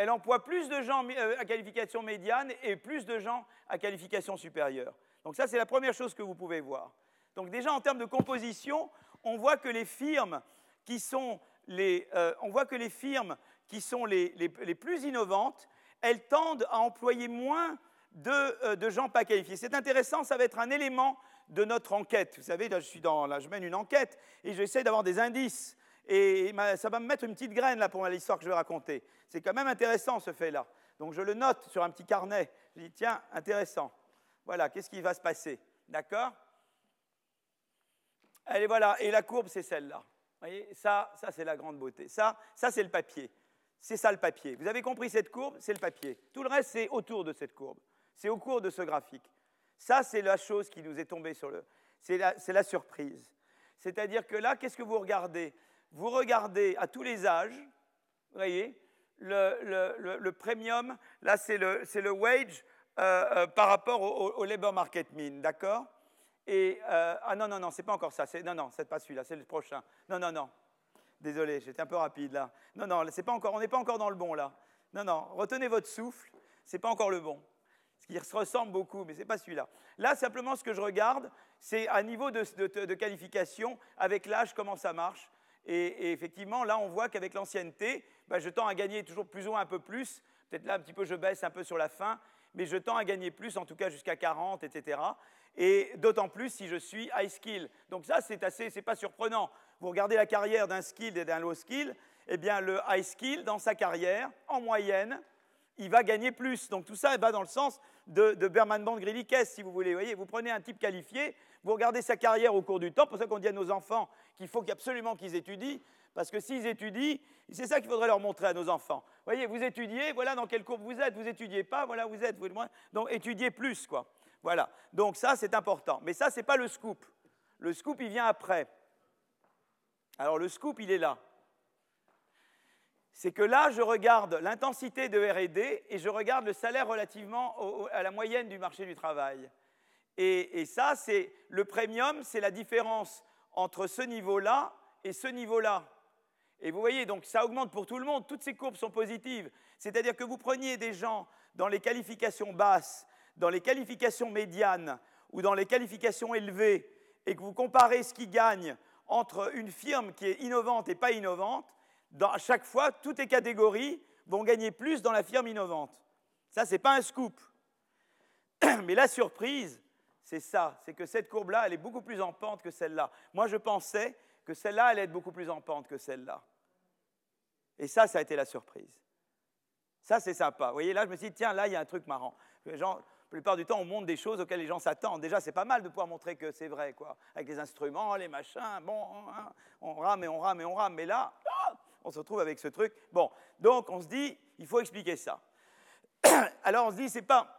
elle emploie plus de gens euh, à qualification médiane et plus de gens à qualification supérieure. Donc ça, c'est la première chose que vous pouvez voir. Donc déjà, en termes de composition, on voit que les firmes qui sont les, euh, on voit que les, firmes qui sont les, plus innovantes, elles tendent à employer moins de, euh, de gens pas qualifiés. C'est intéressant, ça va être un élément de notre enquête. Vous savez, là je, suis dans, là, je mène une enquête et j'essaie d'avoir des indices et ça va me mettre une petite graine là pour l'histoire que je vais raconter. C'est quand même intéressant ce fait-là. Donc je le note sur un petit carnet. Je dis tiens, intéressant. Voilà, qu'est-ce qui va se passer? D'accord? Allez, voilà. Et la courbe, c'est celle-là. Vous voyez, ça, ça c'est la grande beauté. Ça, ça c'est le papier. C'est ça le papier. Vous avez compris cette courbe? C'est le papier. Tout le reste, c'est autour de cette courbe. C'est au cours de ce graphique. Ça, c'est la chose qui nous est tombée sur le. C'est la, surprise. C'est-à-dire que là, qu'est-ce que vous regardez? Vous regardez à tous les âges, vous voyez, le, premium, là c'est le, le, wage euh, euh, par rapport au, labor market mean, d'accord? Et, euh, ah non, non, non, c'est pas encore ça, non, non, c'est pas celui-là, c'est le prochain. Non, non, non, désolé, j'étais un peu rapide là. Non, non, c'est pas encore, on n'est pas encore dans le bon là. Non, non, retenez votre souffle, c'est pas encore le bon. Ce qui se ressemble beaucoup, mais c'est pas celui-là. Là, simplement, ce que je regarde, c'est à niveau de, de qualification, avec l'âge, comment ça marche. Et, effectivement, là, on voit qu'avec l'ancienneté, bah, je tends à gagner toujours plus ou moins un peu plus. Peut-être là, un petit peu, je baisse un peu sur la fin, mais je tends à gagner plus, en tout cas jusqu'à 40, etc. Et d'autant plus si je suis high skill. Donc ça, c'est assez, c'est pas surprenant. Vous regardez la carrière d'un skill et d'un low skill, eh bien, le high skill, dans sa carrière, en moyenne, il va gagner plus. Donc tout ça va dans le sens de, de Berman Band si vous voulez. Vous voyez, vous prenez un type qualifié, vous regardez sa carrière au cours du temps, c'est pour ça qu'on dit à nos enfants qu'il faut absolument qu'ils étudient, parce que s'ils étudient, c'est ça qu'il faudrait leur montrer à nos enfants. Vous voyez, vous étudiez, voilà dans quelle courbe vous êtes, vous étudiez pas, voilà vous êtes, vous. Donc étudiez plus, quoi. Voilà. Donc ça, c'est important. Mais ça, ce n'est pas le scoop. Le scoop, il vient après. Alors le scoop, il est là. C'est que là, je regarde l'intensité de RD et je regarde le salaire relativement à la moyenne du marché du travail. Et, ça, c'est le premium, c'est la différence entre ce niveau-là et ce niveau-là. Et vous voyez, donc ça augmente pour tout le monde, toutes ces courbes sont positives. C'est-à-dire que vous preniez des gens dans les qualifications basses, dans les qualifications médianes ou dans les qualifications élevées, et que vous comparez ce qu'ils gagnent entre une firme qui est innovante et pas innovante, à chaque fois, toutes les catégories vont gagner plus dans la firme innovante. Ça, ce n'est pas un scoop. Mais la surprise, c'est ça, c'est que cette courbe-là, elle est beaucoup plus en pente que celle-là. Moi, je pensais que celle-là allait être beaucoup plus en pente que celle-là. Et ça, ça a été la surprise. Ça, c'est sympa. Vous voyez, là, je me suis dit, tiens, là, il y a un truc marrant. La plupart du temps, on montre des choses auxquelles les gens s'attendent. Déjà, c'est pas mal de pouvoir montrer que c'est vrai, quoi. Avec les instruments, les machins, bon, hein, on rame et on rame et on rame. Mais là, ah, on se retrouve avec ce truc. Bon, donc, on se dit, il faut expliquer ça. Alors, on se dit, c'est pas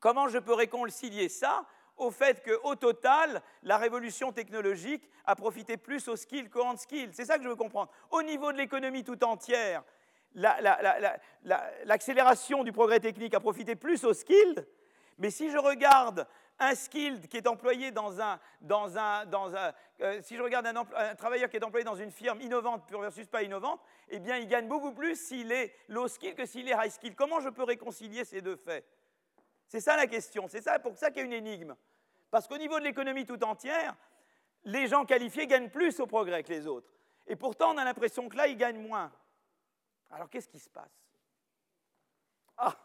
comment je peux réconcilier ça au fait qu'au total, la révolution technologique a profité plus aux skills qu'aux hand skills. C'est ça que je veux comprendre. Au niveau de l'économie tout entière, l'accélération du progrès technique a profité plus aux skills, mais si je regarde un skilled qui est employé dans un, dans un, dans un euh, si je regarde un, travailleur qui est employé dans une firme innovante versus pas innovante, eh bien, il gagne beaucoup plus s'il est low skill que s'il est high skill. Comment je peux réconcilier ces deux faits? C'est ça la question, c'est ça pour ça qu'il y a une énigme. Parce qu'au niveau de l'économie tout entière, les gens qualifiés gagnent plus au progrès que les autres. Et pourtant, on a l'impression que là, ils gagnent moins. Alors, qu'est-ce qui se passe? Ah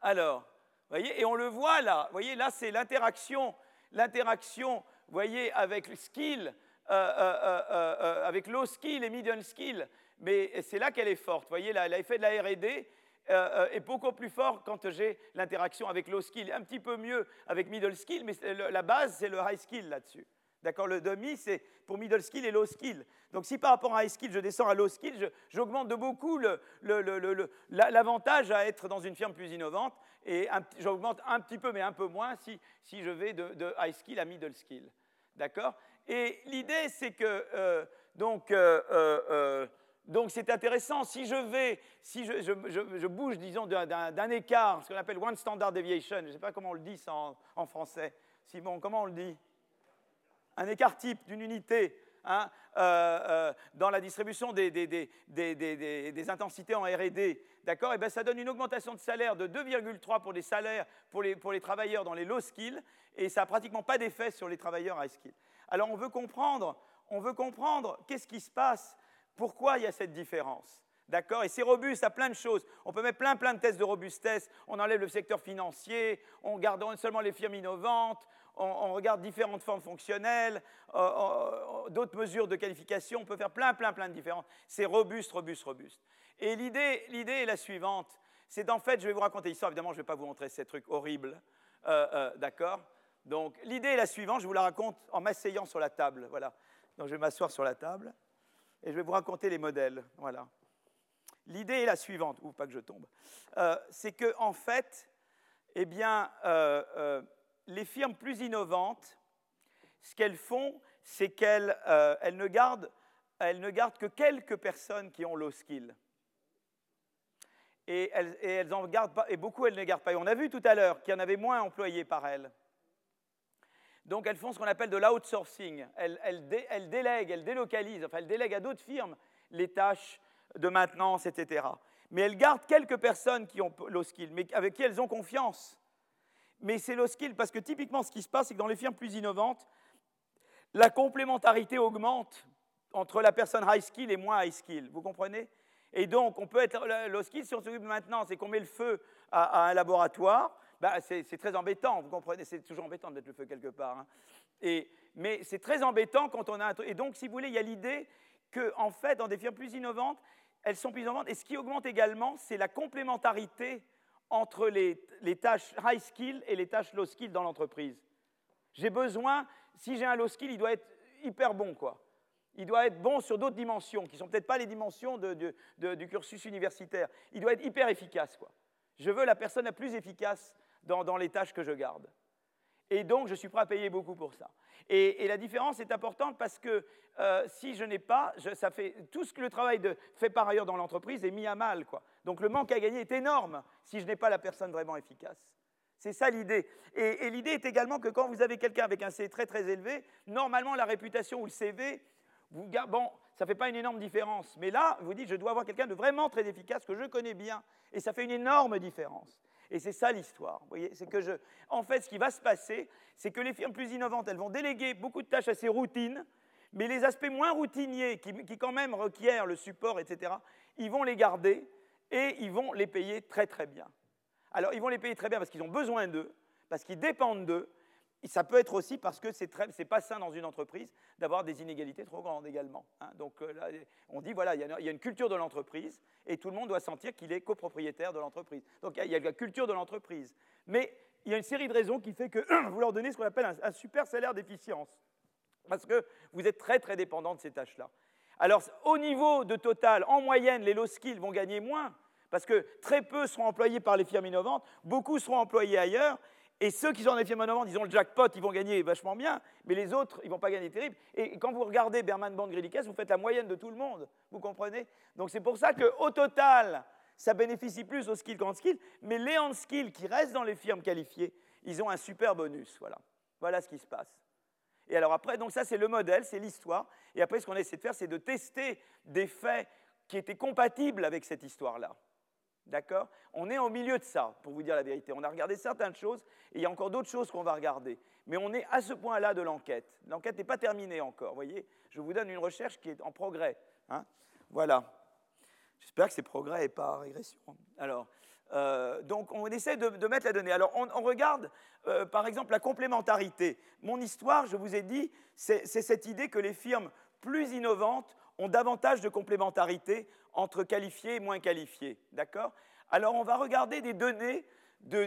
Alors, et on le voit là, voyez, là, c'est l'interaction, l'interaction voyez, avec skill, avec low skill et medium skill, mais c'est là qu'elle est forte. Voyez, l'effet de la R&D est beaucoup plus fort quand j'ai l'interaction avec low skill. Un petit peu mieux avec middle skill, mais la base, c'est le high skill là-dessus. D'accord Le demi, c'est pour middle skill et low skill. Donc si par rapport à high skill, je descends à low skill, j'augmente de beaucoup l'avantage à être dans une firme plus innovante et j'augmente un petit peu, mais un peu moins si, je vais de, high skill à middle skill. D'accord? Et l'idée, c'est que, euh, donc, euh, euh, donc c'est intéressant. Si je vais, si je, bouge, disons, d'un écart, ce qu'on appelle one standard deviation, je ne sais pas comment on le dit ça en français. Simon, comment on le dit? Un écart type d'une unité Hein, euh, euh, dans la distribution des, intensités en RD, d'accord Et eh bien ça donne une augmentation de salaire de 2,3 pour les salaires pour les, pour les travailleurs dans les low skills, et ça n'a pratiquement pas d'effet sur les travailleurs high skills. Alors on veut comprendre, on veut comprendre qu'est-ce qui se passe, pourquoi il y a cette différence. D'accord Et c'est robuste à plein de choses. On peut mettre plein, plein de tests de robustesse. On enlève le secteur financier, on garde seulement les firmes innovantes, on, regarde différentes formes fonctionnelles, euh, euh, d'autres mesures de qualification. On peut faire plein, plein, plein de différences. C'est robuste, robuste, robuste. Et l'idée, est la suivante. C'est en fait, je vais vous raconter l'histoire. Évidemment, je ne vais pas vous montrer ces trucs horribles. Euh, d'accord? Donc, l'idée est la suivante. Je vous la raconte en m'asseyant sur la table. Voilà. Donc, je vais m'asseoir sur la table et je vais vous raconter les modèles. Voilà. L'idée est la suivante, ou pas que je tombe, euh, c'est que en fait, eh bien, euh, euh, les firmes plus innovantes, ce qu'elles font, c'est qu'elles ne, gardent, elles ne gardent que quelques personnes qui ont low skill. Et beaucoup elles ne gardent pas. Et on a vu tout à l'heure qu'il y en avait moins employés par elles. Donc elles font ce qu'on appelle de l'outsourcing. Elles, elles, elles, délèguent, elles délocalisent, enfin elles délèguent à d'autres firmes les tâches de maintenance, etc. Mais elles gardent quelques personnes qui ont low skill, mais avec qui elles ont confiance. Mais c'est low skill parce que typiquement ce qui se passe, c'est que dans les firmes plus innovantes, la complémentarité augmente entre la personne high skill et moins high skill. Vous comprenez? Et donc, on peut être low skill si on s'occupe de maintenance et qu'on met le feu à, un laboratoire. Bah, c'est très embêtant, vous comprenez? C'est toujours embêtant de mettre le feu quelque part. Hein. Et, mais c'est très embêtant quand on a un Et donc, si vous voulez, il y a l'idée que, en fait, dans des firmes plus innovantes, elles sont plus innovantes. Et ce qui augmente également, c'est la complémentarité entre les, tâches high skill et les tâches low skill dans l'entreprise. J'ai besoin, si j'ai un low skill, il doit être hyper bon, quoi. Il doit être bon sur d'autres dimensions, qui ne sont peut-être pas les dimensions du cursus universitaire. Il doit être hyper efficace, quoi. Je veux la personne la plus efficace dans les tâches que je garde. Et donc, je suis prêt à payer beaucoup pour ça. Et, la différence est importante parce que euh, si je n'ai pas, ça fait, tout ce que le travail fait par ailleurs dans l'entreprise est mis à mal. Quoi. Donc, le manque à gagner est énorme si je n'ai pas la personne vraiment efficace. C'est ça l'idée. Et, l'idée est également que quand vous avez quelqu'un avec un C très très élevé, normalement la réputation ou le CV, vous, bon, ça ne fait pas une énorme différence. Mais là, vous dites, je dois avoir quelqu'un de vraiment très efficace que je connais bien. Et ça fait une énorme différence. Et c'est ça l'histoire. Vous voyez, c'est que je, en fait, ce qui va se passer, c'est que les firmes plus innovantes, elles vont déléguer beaucoup de tâches ces routines, mais les aspects moins routiniers, qui, qui quand même requièrent le support, etc., ils vont les garder et ils vont les payer très très bien. Alors, ils vont les payer très bien parce qu'ils ont besoin d'eux, parce qu'ils dépendent d'eux, ça peut être aussi parce que c'est n'est pas sain dans une entreprise d'avoir des inégalités trop grandes également. Hein. Donc euh, là, on dit, voilà, il y, a une culture de l'entreprise et tout le monde doit sentir qu'il est copropriétaire de l'entreprise. Donc il y, a la culture de l'entreprise. Mais il y a une série de raisons qui fait que vous leur donnez ce qu'on appelle un, un super salaire d'efficience. Parce que vous êtes très très dépendant de ces tâches-là. Alors au niveau de total, en moyenne, les low skills vont gagner moins, parce que très peu seront employés par les firmes innovantes, beaucoup seront employés ailleurs, et ceux qui sont en effet monovente, ils ont le jackpot, ils vont gagner vachement bien, mais les autres, ils vont pas gagner terrible. Et quand vous regardez Berman Band vous faites la moyenne de tout le monde, vous comprenez? Donc c'est pour ça qu'au total, ça bénéficie plus aux skills qu'en skills, mais les hand skills qui restent dans les firmes qualifiées, ils ont un super bonus. Voilà, voilà ce qui se passe. Et alors après, donc ça c'est le modèle, c'est l'histoire. Et après, ce qu'on essaie de faire, c'est de tester des faits qui étaient compatibles avec cette histoire-là. D'accord? On est au milieu de ça, pour vous dire la vérité. On a regardé certaines choses, et il y a encore d'autres choses qu'on va regarder. Mais on est à ce point-là de l'enquête. L'enquête n'est pas terminée encore, voyez? Je vous donne une recherche qui est en progrès. Hein? Voilà. J'espère que c'est progrès et pas régression. Alors, Euh, donc on essaie de, mettre la donnée. Alors on, regarde euh, par exemple la complémentarité. Mon histoire, je vous ai dit, c'est cette idée que les firmes plus innovantes ont davantage de complémentarité entre qualifiés et moins qualifiés. D'accord? Alors on va regarder des données de,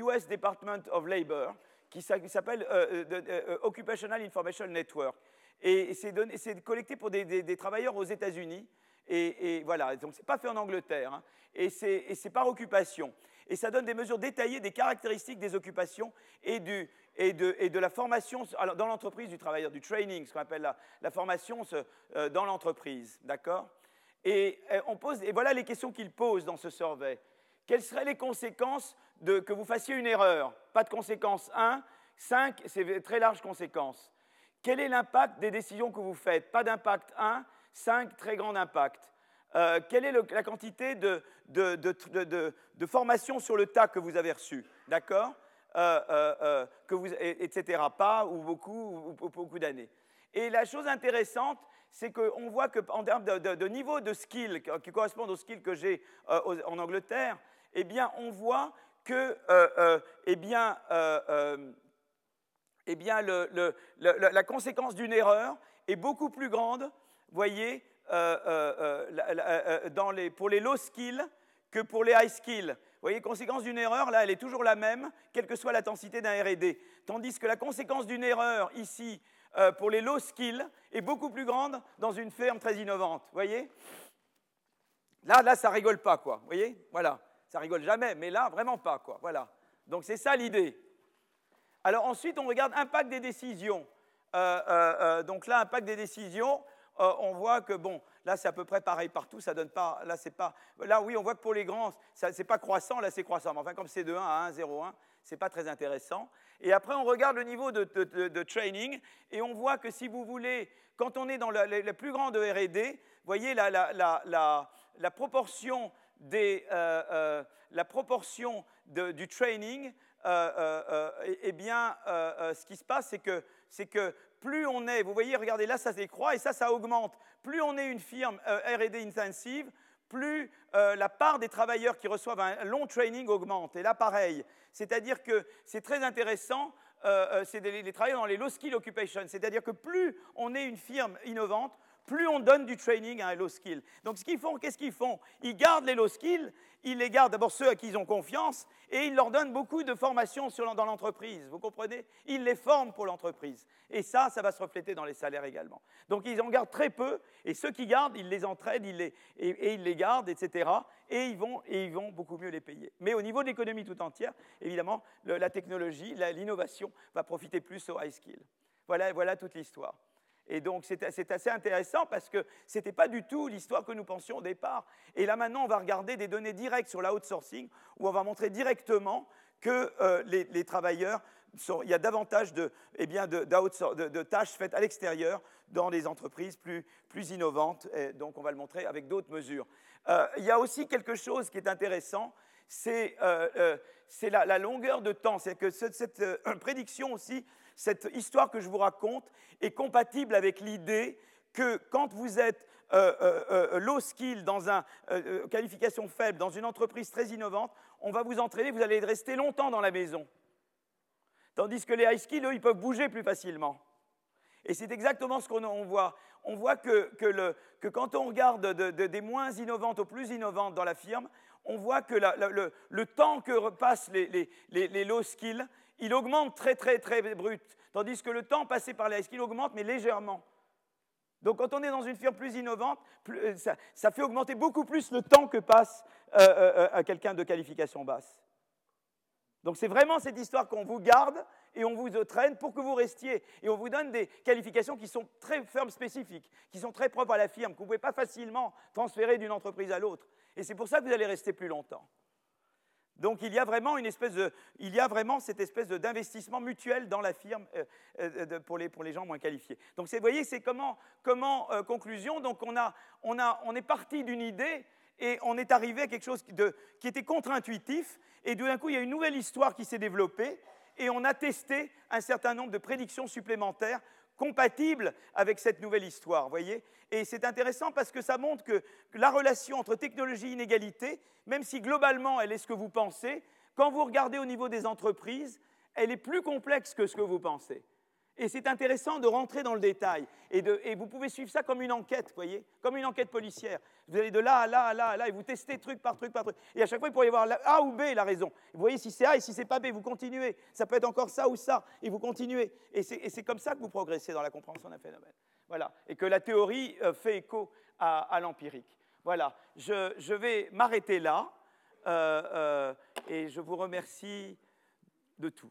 US Department of Labor qui s'appelle euh, Occupational Information Network. Et c'est collecté pour des travailleurs aux États-Unis. Et, voilà, donc ce n'est pas fait en Angleterre, hein. et c'est par occupation. Et ça donne des mesures détaillées des caractéristiques des occupations et de, la formation dans l'entreprise du travailleur, du training, ce qu'on appelle la, formation euh, dans l'entreprise. D'accord? Et, euh, on pose, et voilà les questions qu'il pose dans ce survey. Quelles seraient les conséquences de que vous fassiez une erreur? Pas de conséquences 1. 5, c'est très large conséquence. Quel est l'impact des décisions que vous faites? Pas d'impact 1. 5, très grand impact. Euh, quelle est la quantité de, formation sur le tas que vous avez reçu D'accord? Euh, euh, Etc. Pas ou beaucoup ou, beaucoup d'années. Et la chose intéressante, c'est qu'on voit qu'en termes de, niveau de skill, qui correspond au skill que j'ai en Angleterre, eh bien, on voit que eh bien, eh bien, la conséquence d'une erreur est beaucoup plus grande voyez, euh, euh, euh, pour les low skills que pour les high skills. Vous voyez, conséquence d'une erreur, là, elle est toujours la même, quelle que soit l'intensité d'un RD. Tandis que la conséquence d'une erreur, ici, pour les low skills, est beaucoup plus grande dans une ferme très innovante. Vous voyez? Là, là, ça rigole pas, quoi. Vous voyez? Voilà. Ça rigole jamais, mais là, vraiment pas, quoi. Voilà. Donc, c'est ça l'idée. Alors, ensuite, on regarde impact des décisions. donc là, impact des décisions. Euh, on voit que, bon, là, c'est à peu près pareil partout, ça donne pas, là, c'est pas, là, oui, on voit que pour les grands, c'est pas croissant, là, c'est croissant. Mais enfin, comme c'est de 1 à 1, 0, 1, c'est pas très intéressant. Et après, on regarde le niveau de, training, et on voit que si vous voulez, quand on est dans le, plus grand de R&D, voyez la, la, proportion des, euh, euh, la proportion du training, eh bien, ce qui se passe, c'est que, c'est que plus on est, vous voyez, regardez, là, ça décroît et ça, ça augmente. Plus on est une firme euh, RD intensive, plus euh, la part des travailleurs qui reçoivent un long training augmente. Et là, pareil. C'est-à-dire que c'est très intéressant, euh, c'est les, travailleurs dans les low skill occupations. C'est-à-dire que plus on est une firme innovante, plus on donne du training à un low skill. Donc ce qu'ils font, qu'est-ce qu'ils font? Ils gardent les low skills, ils les gardent d'abord ceux à qui ils ont confiance, et ils leur donnent beaucoup de formation dans l'entreprise. Vous comprenez? Ils les forment pour l'entreprise. Et ça, ça va se refléter dans les salaires également. Donc ils en gardent très peu, et ceux qui gardent, ils les entraînent, ils les, et, ils les gardent, etc. Et ils, vont, et ils vont beaucoup mieux les payer. Mais au niveau de l'économie tout entière, évidemment, la technologie, l'innovation va profiter plus aux high skills. Voilà, voilà toute l'histoire. Et donc c'est assez intéressant parce que ce n'était pas du tout l'histoire que nous pensions au départ. Et là maintenant, on va regarder des données directes sur l'outsourcing où on va montrer directement que euh, les, travailleurs, il y a davantage de, eh bien, de, tâches faites à l'extérieur dans les entreprises plus, plus, innovantes. Donc on va le montrer avec d'autres mesures. Euh, il y a aussi quelque chose qui est intéressant, c'est euh, la, la, longueur de temps. C'est que cette prédiction aussi cette histoire que je vous raconte est compatible avec l'idée que quand vous êtes euh, euh, euh, low skill, dans une qualification faible, dans une entreprise très innovante, on va vous entraîner, vous allez rester longtemps dans la maison. Tandis que les high skills, eux, ils peuvent bouger plus facilement. Et c'est exactement ce qu'on voit. On voit que, quand on regarde des moins innovantes aux plus innovantes dans la firme, on voit que le, temps que passent les, les low skills, il augmente très très très brut, tandis que le temps passé par les skills augmente, mais légèrement. Donc quand on est dans une firme plus innovante, euh, ça, fait augmenter beaucoup plus le temps que passe euh, euh, à quelqu'un de qualification basse. Donc c'est vraiment cette histoire qu'on vous garde et on vous traîne pour que vous restiez. Et on vous donne des qualifications qui sont très firmes spécifiques, qui sont très propres à la firme, que vous ne pouvez pas facilement transférer d'une entreprise à l'autre. Et c'est pour ça que vous allez rester plus longtemps. Donc il y a vraiment, cette espèce d'investissement mutuel dans la firme euh, euh, pour, les, pour, les, gens moins qualifiés. Donc vous voyez, c'est comment, comment euh, conclusion, donc on, est parti d'une idée et on est arrivé à quelque chose qui était contre-intuitif, et d'un coup il y a une nouvelle histoire qui s'est développée, et on a testé un certain nombre de prédictions supplémentaires compatible avec cette nouvelle histoire, voyez Et c'est intéressant parce que ça montre que, la relation entre technologie et inégalité, même si globalement elle est ce que vous pensez, quand vous regardez au niveau des entreprises, elle est plus complexe que ce que vous pensez. Et c'est intéressant de rentrer dans le détail. Et, vous pouvez suivre ça comme une enquête, vous voyez, comme une enquête policière. Vous allez de là à là à là à là et vous testez truc par truc par truc. Et à chaque fois, il pourrait y avoir A ou B la raison. Vous voyez si c'est A et si c'est pas B, vous continuez. Ça peut être encore ça ou ça et vous continuez. Et c'est comme ça que vous progressez dans la compréhension d'un phénomène. Voilà. Et que la théorie euh, fait écho à, l'empirique. Voilà. Je, vais m'arrêter là euh, euh, et je vous remercie de tout.